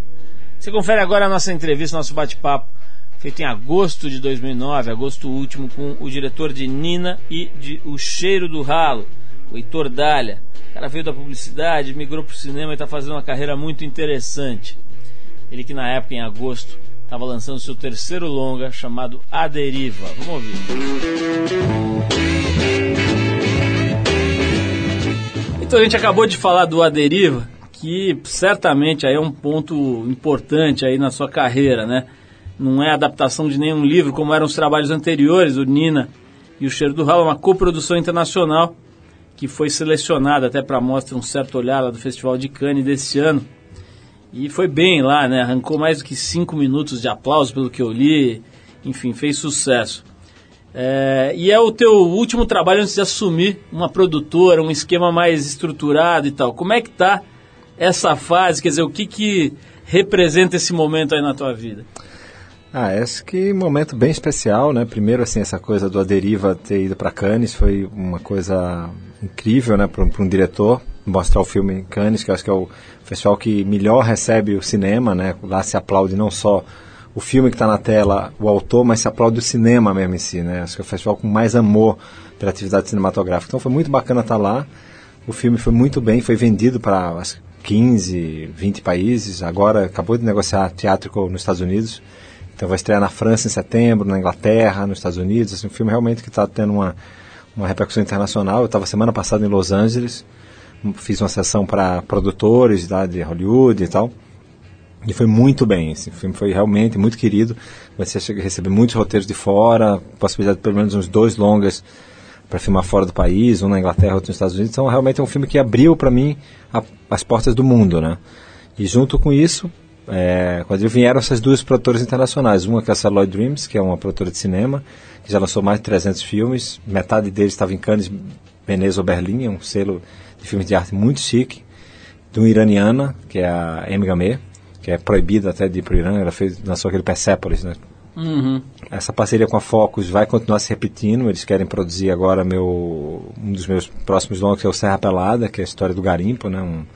Você confere agora a nossa entrevista, nosso bate-papo, feito em agosto de 2009, agosto último, com o diretor de Nina e de O Cheiro do Ralo, o Heitor Dália. O cara veio da publicidade, migrou para o cinema e está fazendo uma carreira muito interessante. Ele que na época, em agosto, estava lançando seu terceiro longa chamado A Deriva. Vamos ouvir. Então a gente acabou de falar do A Deriva, que certamente aí é um ponto importante aí na sua carreira, né? Não é adaptação de nenhum livro, como eram os trabalhos anteriores, o Nina e o Cheiro do Ralo, é uma coprodução internacional que foi selecionada até para mostra um certo olhar lá do Festival de Cannes desse ano. E foi bem lá, né? Arrancou mais do que cinco minutos de aplauso pelo que eu li. Enfim, fez sucesso. É, e é o teu último trabalho antes de assumir uma produtora, um esquema mais estruturado e tal. Como é que tá essa fase? Quer dizer, o que que representa esse momento aí na tua vida? Ah, esse que momento bem especial, né? Primeiro, assim, essa coisa do A Deriva ter ido para Cannes foi uma coisa incrível, né? Para um, um diretor mostrar o filme em Cannes, que eu acho que é o festival que melhor recebe o cinema, né? Lá se aplaude não só o filme que está na tela, o autor, mas se aplaude o cinema mesmo em si, né? Acho que é o festival com mais amor pela atividade cinematográfica. Então foi muito bacana estar lá. O filme foi muito bem, foi vendido para 15, 20 países. Agora acabou de negociar teátrico nos Estados Unidos. Então vai estrear na França em setembro, na Inglaterra, nos Estados Unidos. Assim, um filme realmente que está tendo uma, uma repercussão internacional. Eu estava semana passada em Los Angeles, fiz uma sessão para produtores da de Hollywood e tal. E foi muito bem, esse filme foi realmente muito querido. Você receber muitos roteiros de fora, possibilidade de pelo menos uns dois longas para filmar fora do país, um na Inglaterra, outro nos Estados Unidos. Então realmente é um filme que abriu para mim a, as portas do mundo, né? E junto com isso, é, quando vieram essas duas produtoras internacionais, uma que é a Celluloid Dreams, que é uma produtora de cinema, que já lançou mais de 300 filmes, metade deles estava em Cannes, Veneza ou Berlim, é um selo de filmes de arte muito chique, de uma iraniana, que é a M. Que é proibida até de ir para o Irã, ela fez, lançou aquele Persepolis, né? Uhum. Essa parceria com a Focus vai continuar se repetindo. Eles querem produzir agora meu, um dos meus próximos longas, que é o Serra Pelada, que é a história do garimpo, né? Um,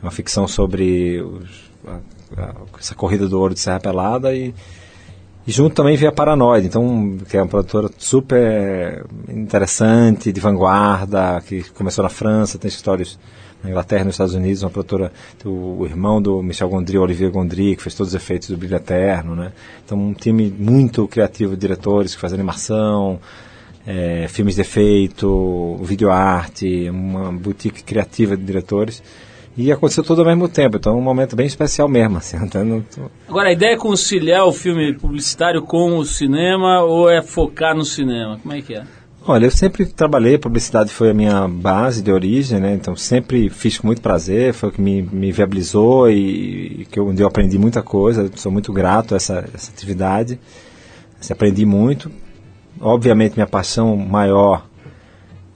uma ficção sobre os, a, a, essa corrida do ouro de Serra Pelada e, e junto também veio a Paranoide, então que é uma produtora super interessante, de vanguarda, que começou na França, tem histórias na Inglaterra nos Estados Unidos, uma produtora, o, irmão do Michel Gondry, Olivier Gondry, que fez todos os efeitos do Brilho Eterno, né? Então um time muito criativo de diretores que fazem animação, é, filmes de efeito, videoarte, uma boutique criativa de diretores. E aconteceu tudo ao mesmo tempo, então é um momento bem especial mesmo. Assim, tô- Agora, a ideia é conciliar o filme publicitário com o cinema ou é focar no cinema? Como é que é? Olha, eu sempre trabalhei, publicidade foi a minha base de origem, né? Então sempre fiz com muito prazer, foi o que me, me viabilizou e, e que eu, onde eu aprendi muita coisa. Sou muito grato a essa, essa atividade. Assim, aprendi muito. Obviamente minha paixão maior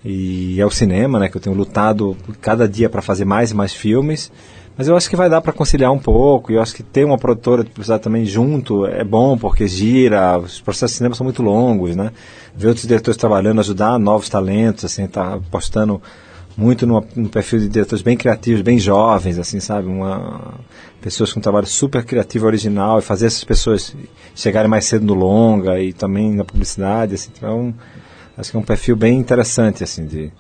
e é o cinema, né? Que eu tenho lutado cada dia para fazer mais e mais filmes. Mas eu acho que vai dar para conciliar um pouco. E eu acho que ter uma produtora de publicidade também junto é bom, porque gira. Os processos de cinema são muito longos, né? Ver outros diretores trabalhando, ajudar novos talentos, assim, tá apostando muito no perfil de diretores bem criativos, bem jovens, assim, sabe? Uma, pessoas com um trabalho super criativo, original, e fazer essas pessoas chegarem mais cedo no longa e também na publicidade, assim. Então, acho que é um perfil bem interessante, assim, de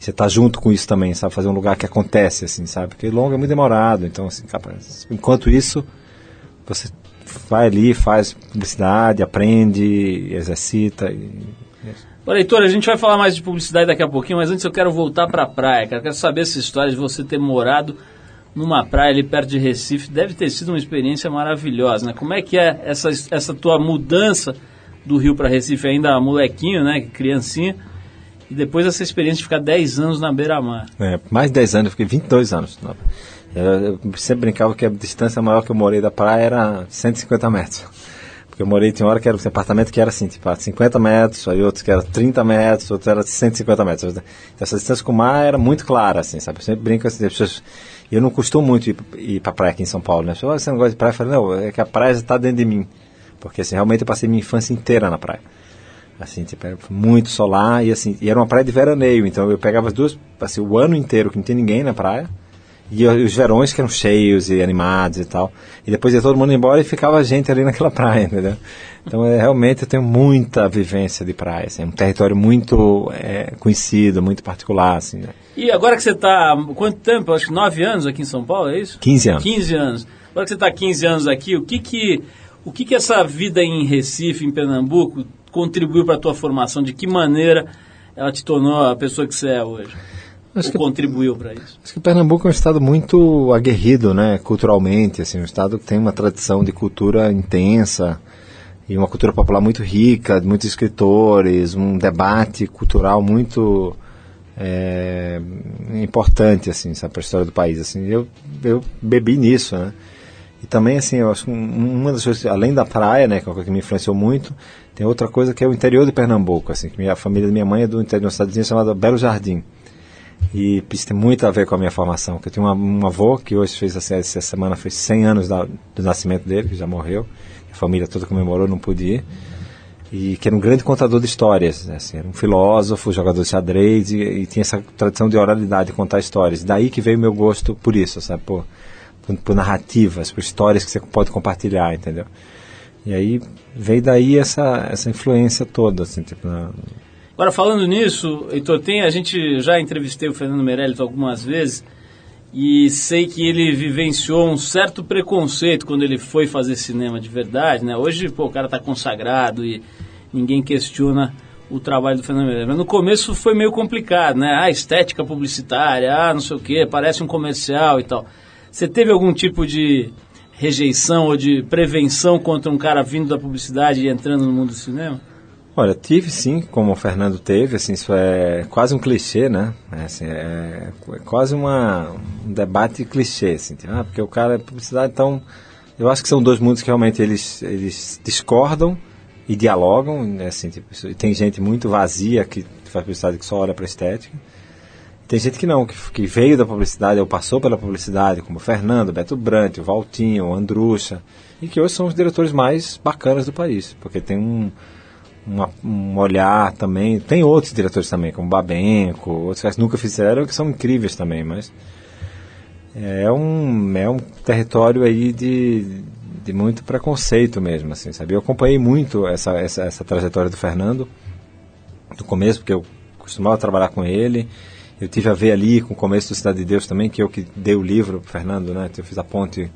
você estar junto com isso também, sabe? Fazer um lugar que acontece, assim, sabe? Porque longa é muito demorado, então, assim, enquanto isso, você vai ali, faz publicidade, aprende, exercita. E, Ô, Leitor, a gente vai falar mais de publicidade daqui a pouquinho, mas antes eu quero voltar para a praia, cara. Quero saber essa história de você ter morado numa praia ali perto de Recife. Deve ter sido uma experiência maravilhosa, né? Como é que é essa, essa tua mudança do Rio para Recife, ainda molequinho, né? Criancinha. E depois essa experiência de ficar 10 anos na beira-mar. é, mais de 10 anos, eu fiquei 22 anos. Eu, eu sempre brincava que a distância maior que eu morei da praia era 150 metros. Porque eu morei, tinha hora que era um apartamento que era assim, tipo, 50 metros, aí outros que era 30 metros, outros era 150 metros. Então, essa distância com o mar era muito clara, assim, sabe? Eu sempre brinco assim, as pessoas... E eu não costumo muito ir, ir pra praia aqui em São Paulo, né? As pessoas, "Ah, você não gosta de praia? Eu falei, não, é que a praia está dentro de mim. Porque, assim, realmente eu passei minha infância inteira na praia. Assim, tipo, era muito solar e assim, e era uma praia de veraneio, então eu pegava as duas, assim, o ano inteiro que não tinha ninguém na praia, e os verões que eram cheios e animados e tal. E depois ia todo mundo embora e ficava a gente ali naquela praia, entendeu? Então, é, realmente eu tenho muita vivência de praia, assim, é um território muito é, conhecido, muito particular, assim, né? E agora que você está quanto tempo? Acho que 9 anos aqui em São Paulo, é isso? 15 anos. 15 anos. Agora que você está 15 anos aqui, o que que, o que que essa vida em Recife, em Pernambuco, contribuiu para a tua formação? De que maneira ela te tornou a pessoa que você é hoje? Acho que- contribuiu para isso? Acho que Pernambuco é um estado muito aguerrido, né, culturalmente, assim, um estado que tem uma tradição de cultura intensa e uma cultura popular muito rica, de muitos escritores, um debate cultural muito é, importante, assim, para a história do país, assim, eu, eu bebi nisso, né, e também, assim, eu acho que um- uma das coisas, além da praia, né, que é uma coisa que me influenciou muito, tem outra coisa que é o interior de Pernambuco, assim, que a família da minha mãe é do interior de uma cidadezinha chamada Belo Jardim, e isso tem muito a ver com a minha formação, que eu tenho uma, um avô que hoje fez, assim, essa semana fez 100 anos da- do nascimento dele, que já morreu, a família toda comemorou, não pude ir, e que era um grande contador de histórias, né, assim, era um filósofo, jogador de xadrez, e, e tinha essa tradição de oralidade, de contar histórias. Daí que veio meu gosto por isso, sabe, por, por, por narrativas, por histórias que você pode compartilhar, entendeu? E aí veio daí essa, essa influência toda, assim, tipo, na, Agora, falando nisso, Heitor, tem, a gente já entrevistei o Fernando Meirelles algumas vezes e sei que ele vivenciou um certo preconceito quando ele foi fazer cinema de verdade, né? Hoje, pô, o cara tá consagrado e ninguém questiona o trabalho do Fernando Meirelles. Mas no começo foi meio complicado, né? Ah, estética publicitária, ah, não sei o quê, parece um comercial e tal. Você teve algum tipo de rejeição ou de prevenção contra um cara vindo da publicidade e entrando no mundo do cinema? Olha, tive sim, como o Fernando teve, assim, isso é quase um clichê, né? É, assim, é, é quase uma, um debate clichê, assim, tipo, ah, porque o cara é publicidade, então eu acho que são dois mundos que realmente eles, eles discordam e dialogam, né, assim, tipo, isso- tem gente muito vazia que faz publicidade que só olha para estética, tem gente que não, que, que veio da publicidade ou passou pela publicidade, como o Fernando, Beto Brant, o Valtinho, o Andrucha, e que hoje são os diretores mais bacanas do país, porque tem um, uma- um olhar também. Tem outros diretores também, como Babenco, outros que nunca fizeram, que são incríveis também, mas é um, é um território aí de, de muito preconceito mesmo, assim, sabe? Eu acompanhei muito essa, essa, essa trajetória do Fernando, do começo, porque eu costumava trabalhar com ele, eu tive a ver ali com o começo do Cidade de Deus também, que eu que dei o livro pro Fernando, né? Eu fiz a ponte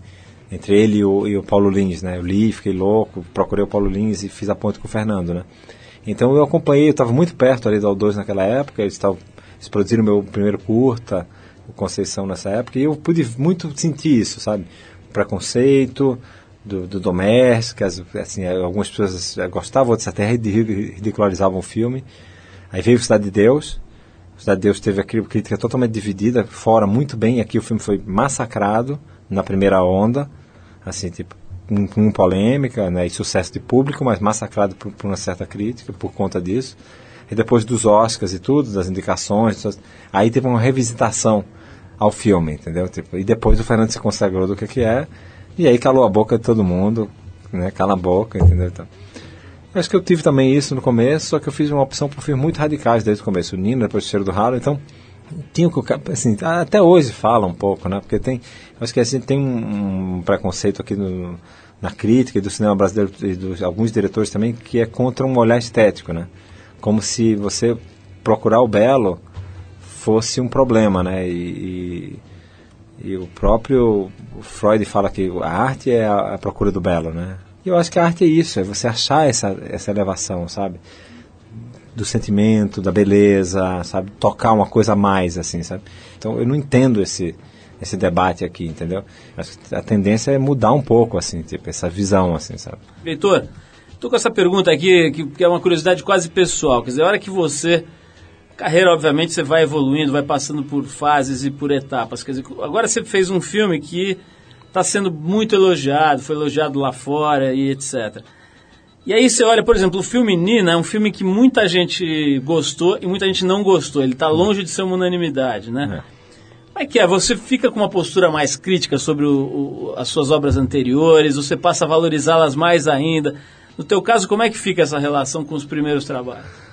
entre ele e o, e o Paulo Lins, né? Eu li, fiquei louco, procurei o Paulo Lins e fiz a ponte com o Fernando, né? Então eu acompanhei, eu estava muito perto ali do Al2 naquela época, eles, tavam, eles produziram meu primeiro curta, o Conceição nessa época, e eu pude muito sentir isso, sabe? O preconceito do, do doméstico, as- assim, algumas pessoas gostavam, outras até ridi- ridicularizavam o filme. Aí veio Cidade de Deus, Cidade de Deus teve a crítica totalmente dividida, fora muito bem, aqui o filme foi massacrado na primeira onda, assim, tipo, com, polêmica né, e sucesso de público, mas massacrado por, por uma certa crítica por conta disso. E depois dos Oscars e tudo, das indicações, aí teve uma revisitação ao filme, entendeu? Tipo, e depois o Fernando se consagrou do que que é, e aí calou a boca de todo mundo, né? Cala a boca, entendeu? Então, acho que eu tive também isso no começo, só que eu fiz uma opção por filmes muito radicais desde o começo. O Nino, depois o Cheiro do Ralo, então tinha que assim, até hoje fala um pouco, né? Porque tem, acho que assim tem um, um preconceito aqui no, na crítica e do cinema brasileiro e dos alguns diretores também que é contra um olhar estético, né? Como se você procurar o belo fosse um problema, né? E, e, e o próprio Freud fala que a arte é a, a procura do belo, né? E eu acho que a arte é isso, é você achar essa, essa elevação, sabe? Do sentimento, da beleza, sabe? Tocar uma coisa a mais, assim, sabe? Então eu não entendo esse esse debate aqui, entendeu? Acho que a tendência é mudar um pouco, assim, tipo, essa visão, assim, sabe? Leitor, tô com essa pergunta aqui, que, que é uma curiosidade quase pessoal. Quer dizer, a hora que você. Carreira, obviamente, você vai evoluindo, vai passando por fases e por etapas. Quer dizer, agora você fez um filme que está sendo muito elogiado, foi elogiado lá fora e etc. E aí você olha, por exemplo, o filme Nina é um filme que muita gente gostou e muita gente não gostou. Ele está longe de ser uma unanimidade, né? Como é que é? Você fica com uma postura mais crítica sobre o- o- as suas obras anteriores? Você passa a valorizá-las mais ainda? No teu caso, como é que fica essa relação com os primeiros trabalhos?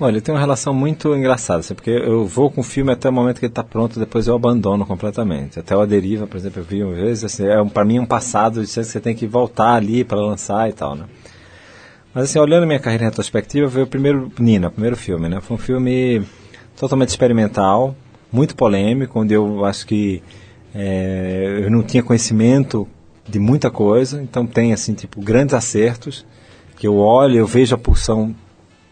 Olha, tem uma relação muito engraçada, assim, porque eu vou com o filme até o momento que ele está pronto, depois eu abandono completamente. Até o A Deriva, por exemplo, eu vi uma vez, assim, é, para mim é um passado de que você tem que voltar ali para lançar e tal, né? Mas assim, olhando minha carreira retrospectiva, veio o primeiro Nina, o primeiro filme, né? Foi um filme totalmente experimental, muito polêmico, onde eu acho que é, eu não tinha conhecimento de muita coisa, então tem assim, tipo, grandes acertos, que eu olho, eu vejo a pulsão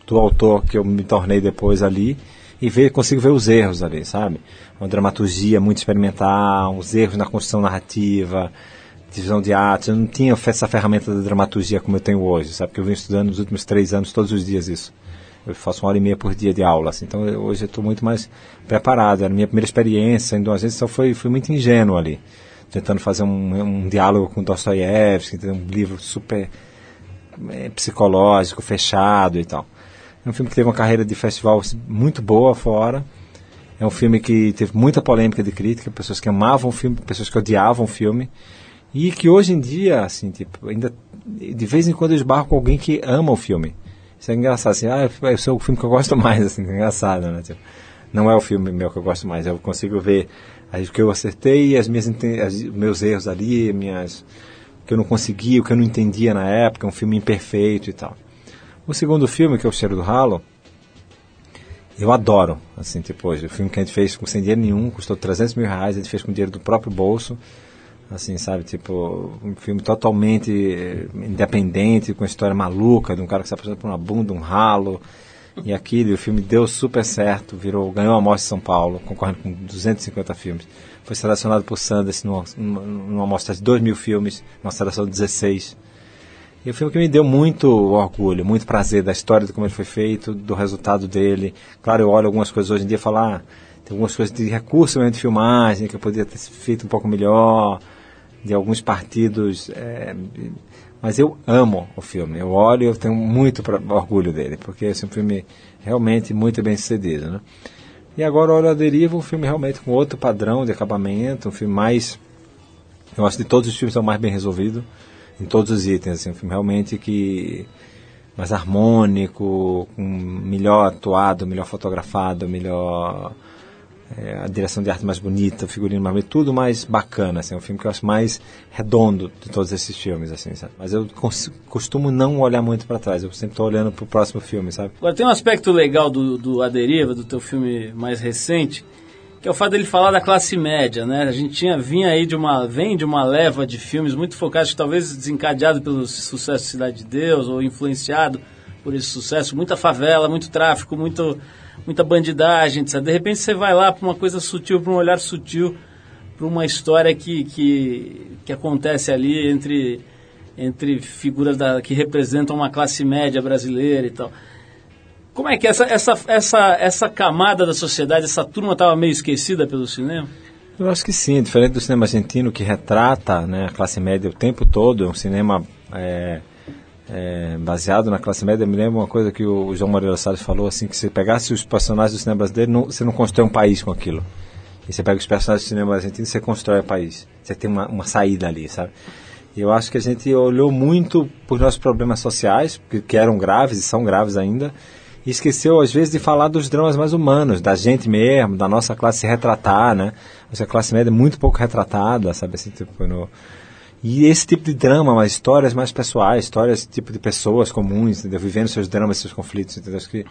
do autor que eu me tornei depois ali e ver, consigo ver os erros ali, sabe? Uma dramaturgia muito experimental, os erros na construção narrativa, divisão de atos. Eu não tinha essa ferramenta da dramaturgia como eu tenho hoje, sabe? Porque eu venho estudando nos últimos três anos, todos os dias isso. Eu faço uma hora e meia por dia de aula, assim. Então eu, hoje eu estou muito mais preparado. Era a minha primeira experiência, então às vezes eu fui, fui muito ingênuo ali. Tentando fazer um, um diálogo com Dostoiévski, um livro super é, psicológico, fechado e tal. É um filme que teve uma carreira de festival muito boa fora. É um filme que teve muita polêmica de crítica, pessoas que amavam o filme, pessoas que odiavam o filme. E que hoje em dia, assim, tipo, ainda de vez em quando eu esbarro com alguém que ama o filme. Isso é engraçado, assim, ah, esse é o filme que eu gosto mais, assim, é engraçado, né? Tipo, não é o filme meu que eu gosto mais, eu consigo ver o que eu acertei, as minhas, as, meus erros ali, minhas, o que eu não consegui, o que eu não entendia na época, um filme imperfeito e tal. O segundo filme, que é O Cheiro do Ralo, eu adoro, assim, tipo, o filme que a gente fez com sem dinheiro nenhum, custou 300 mil reais, a gente fez com dinheiro do próprio bolso, assim, sabe, tipo, um filme totalmente eh, independente, com uma história maluca, de um cara que está passando por uma bunda, um ralo, e aquilo, e o filme deu super certo, virou, ganhou a Mostra de São Paulo, concorrendo com 250 filmes. Foi selecionado por Sundance numa, numa, numa mostra de 2 mil filmes, numa seleção de 16. E o filme que me deu muito orgulho, muito prazer da história de como ele foi feito, do resultado dele. Claro, eu olho algumas coisas hoje em dia e falo, ah, tem algumas coisas de recurso mesmo de filmagem que eu poderia ter feito um pouco melhor, de alguns partidos. é, mas eu amo o filme. Eu olho e eu tenho muito pra- orgulho dele, porque esse é um filme realmente muito bem sucedido, né? E agora olho a deriva, um filme realmente com outro padrão de acabamento, um filme mais eu acho que de todos os filmes é o mais bem resolvido, em todos os itens. Assim, um filme realmente que mais harmônico, melhor atuado, melhor fotografado, melhor é, a direção de arte mais bonita, o figurino mais bonito, tudo mais bacana. Assim, é um filme que eu acho mais redondo de todos esses filmes. Assim, sabe? Mas eu costumo não olhar muito para trás. Eu sempre estou olhando para o próximo filme, sabe? Agora, tem um aspecto legal do, do A Deriva, do teu filme mais recente, que é o fato dele falar da classe média, né? A gente tinha, vinha aí de uma, vem de uma leva de filmes muito focados, talvez desencadeado pelo sucesso de Cidade de Deus, ou influenciado por esse sucesso, muita favela, muito tráfico, muito, muita bandidagem? De repente você vai lá para uma coisa sutil, para um olhar sutil, para uma história que, que, que acontece ali entre, entre figuras da, que representam uma classe média brasileira e tal. Como é que essa, essa, essa, essa camada da sociedade, essa turma estava meio esquecida pelo cinema? Eu acho que sim, diferente do cinema argentino que retrata né, a classe média o tempo todo, é um cinema é, é, baseado na classe média. Me lembra uma coisa que o João Moreira Salles falou, assim, que se pegasse os personagens do cinema brasileiro, não, você não constrói um país com aquilo. E você pega os personagens do cinema argentino, você constrói o país. Você tem uma, uma saída ali, sabe? E eu acho que a gente olhou muito para os nossos problemas sociais, que, que eram graves e são graves ainda, e esqueceu às vezes de falar dos dramas mais humanos, da gente mesmo, da nossa classe se retratar, né? Nossa classe média é muito pouco retratada, sabe assim, tipo, no... E esse tipo de drama, mas histórias mais pessoais, histórias tipo de pessoas comuns, entendeu? vivendo seus dramas, seus conflitos, entendeu? Acho que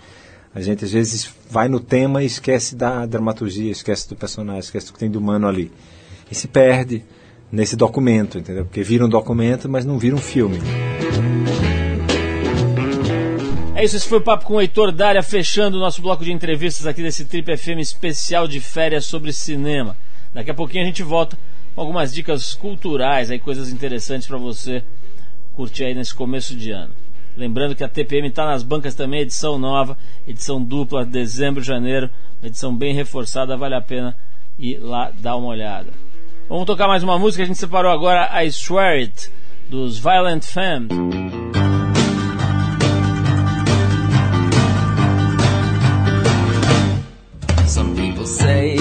a gente às vezes vai no tema e esquece da dramaturgia, esquece do personagem, esquece do que tem do humano ali. E se perde nesse documento, entendeu? Porque vira um documento, mas não vira um filme. É isso, esse foi o papo com o Heitor Dália, fechando o nosso bloco de entrevistas aqui desse Trip FM especial de férias sobre cinema. Daqui a pouquinho a gente volta com algumas dicas culturais, aí coisas interessantes para você curtir aí nesse começo de ano. Lembrando que a TPM está nas bancas também, edição nova, edição dupla, dezembro, janeiro, edição bem reforçada, vale a pena ir lá dar uma olhada. Vamos tocar mais uma música, a gente separou agora I Swear It, dos Violent Femmes. Say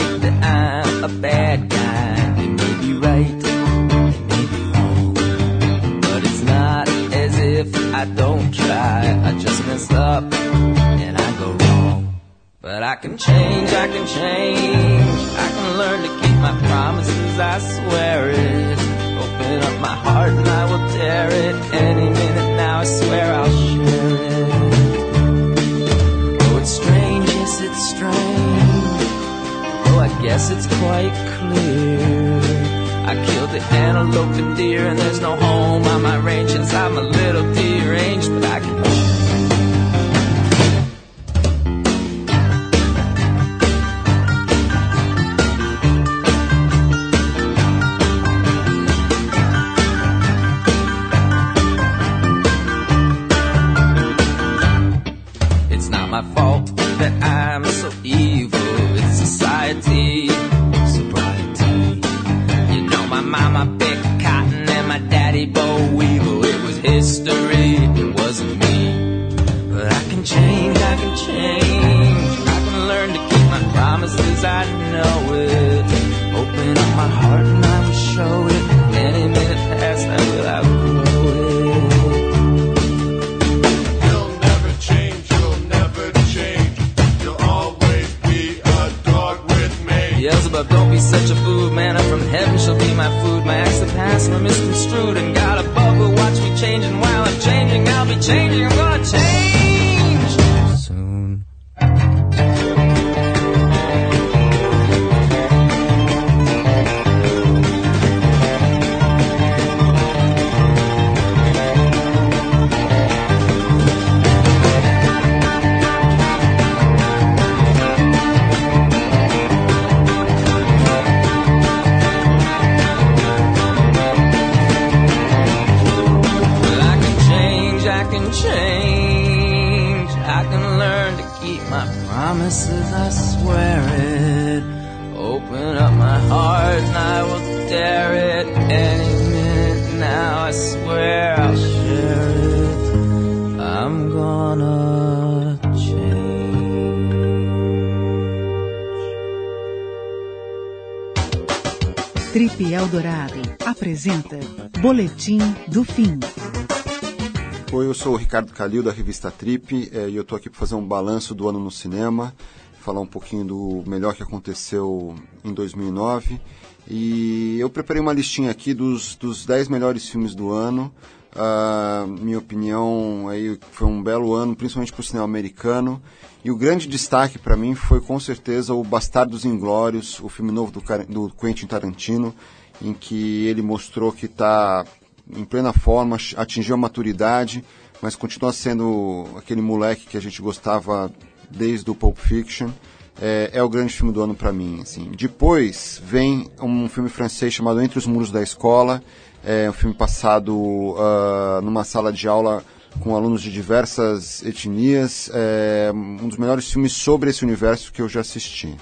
apresenta Boletim do Fim. Oi, eu sou o Ricardo Calil da revista Trip eh, e eu estou aqui para fazer um balanço do ano no cinema, falar um pouquinho do melhor que aconteceu em 2009 e eu preparei uma listinha aqui dos, dos 10 melhores filmes do ano. Ah, minha opinião aí foi um belo ano, principalmente para o cinema americano. E o grande destaque para mim foi com certeza o Bastardos Inglórios, o filme novo do, do Quentin Tarantino, em que ele mostrou que está em plena forma, atingiu a maturidade mas continua sendo aquele moleque que a gente gostava desde o Pulp Fiction. É, é o grande filme do ano para mim. Assim. Depois vem um filme francês chamado Entre os Muros da Escola. É um filme passado ah, numa sala de aula com alunos de diversas etnias. É um dos melhores filmes sobre esse universo que eu já assisti.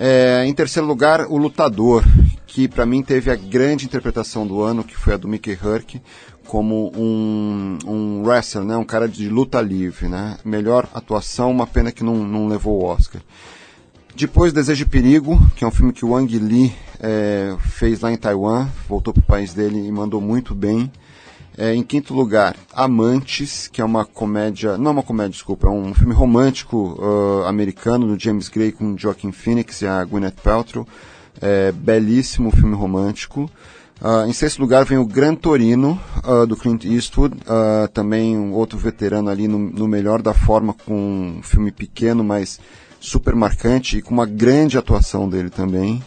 É, em terceiro lugar, O Lutador, que para mim teve a grande interpretação do ano, que foi a do Mickey Herc, como um, um wrestler, né, um cara de luta livre. Né? Melhor atuação, uma pena que não, não levou o Oscar. Depois, Desejo e Perigo, que é um filme que o Wang Lee é, fez lá em Taiwan, voltou para o país dele e mandou muito bem. É, em quinto lugar, Amantes, que é uma comédia, não é uma comédia, desculpa, é um filme romântico ah, americano do James Gray com Joaquin Phoenix e a Gwyneth Paltrow. É, belíssimo filme romântico. Ah, em sexto lugar vem o Gran Torino, ah, do Clint Eastwood, ah, também um outro veterano ali no, no melhor da forma, com um filme pequeno, mas super marcante e com uma grande atuação dele também.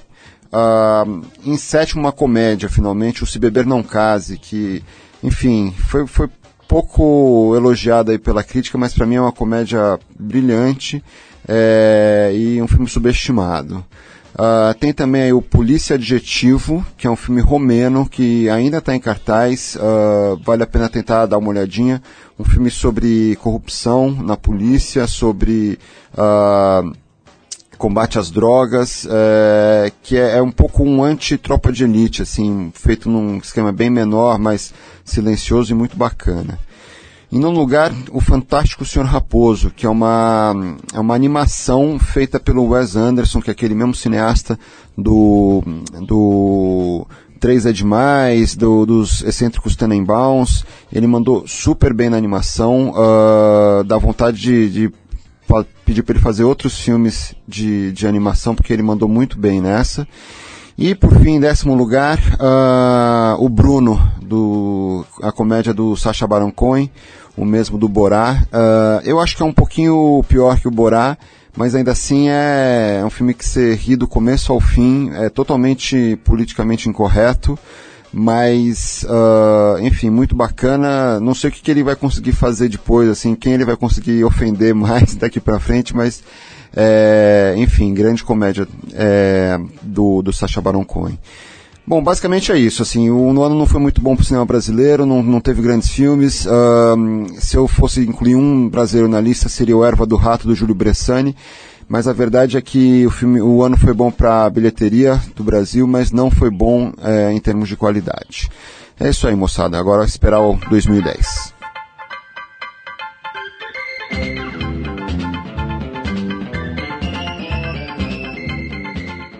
Em sétimo, uma comédia, finalmente, o Se Beber Não Case, que, enfim, foi, foi pouco elogiada aí pela crítica, mas para mim é uma comédia brilhante é, e um filme subestimado. Ah, tem também o Polícia Adjetivo, que é um filme romeno que ainda está em cartaz, ah, vale a pena tentar dar uma olhadinha. Um filme sobre corrupção na polícia, sobre ah, combate às drogas, é, que é, é um pouco um anti-tropa de elite, assim, feito num esquema bem menor, mas silencioso e muito bacana. Em nono lugar, o Fantástico Senhor Raposo, que é uma, é uma animação feita pelo Wes Anderson, que é aquele mesmo cineasta do, do Três é Demais, do, dos excêntricos Tenenbaums. Ele mandou super bem na animação, ah, dá vontade de, de pedir para ele fazer outros filmes de, de animação, porque ele mandou muito bem nessa. E por fim, em décimo lugar, ah, o Bruno, do, a comédia do Sacha Baron Cohen, o mesmo do Borá. Ah, eu acho que é um pouquinho pior que o Borá, mas ainda assim é um filme que você ri do começo ao fim, é totalmente politicamente incorreto, mas, ah, enfim, muito bacana. Não sei o que, que ele vai conseguir fazer depois, assim, quem ele vai conseguir ofender mais daqui pra frente, mas, é, enfim, grande comédia é, do, do Sacha Baron Cohen. Bom, basicamente é isso. Assim, o no ano não foi muito bom para o cinema brasileiro, não, não teve grandes filmes. Se eu fosse incluir um brasileiro na lista, seria o Erva do Rato, do Júlio Bressani. Mas a verdade é que o, filme, o ano foi bom para a bilheteria do Brasil, mas não foi bom eh, em termos de qualidade. É isso aí, moçada. Agora esperar o 2010.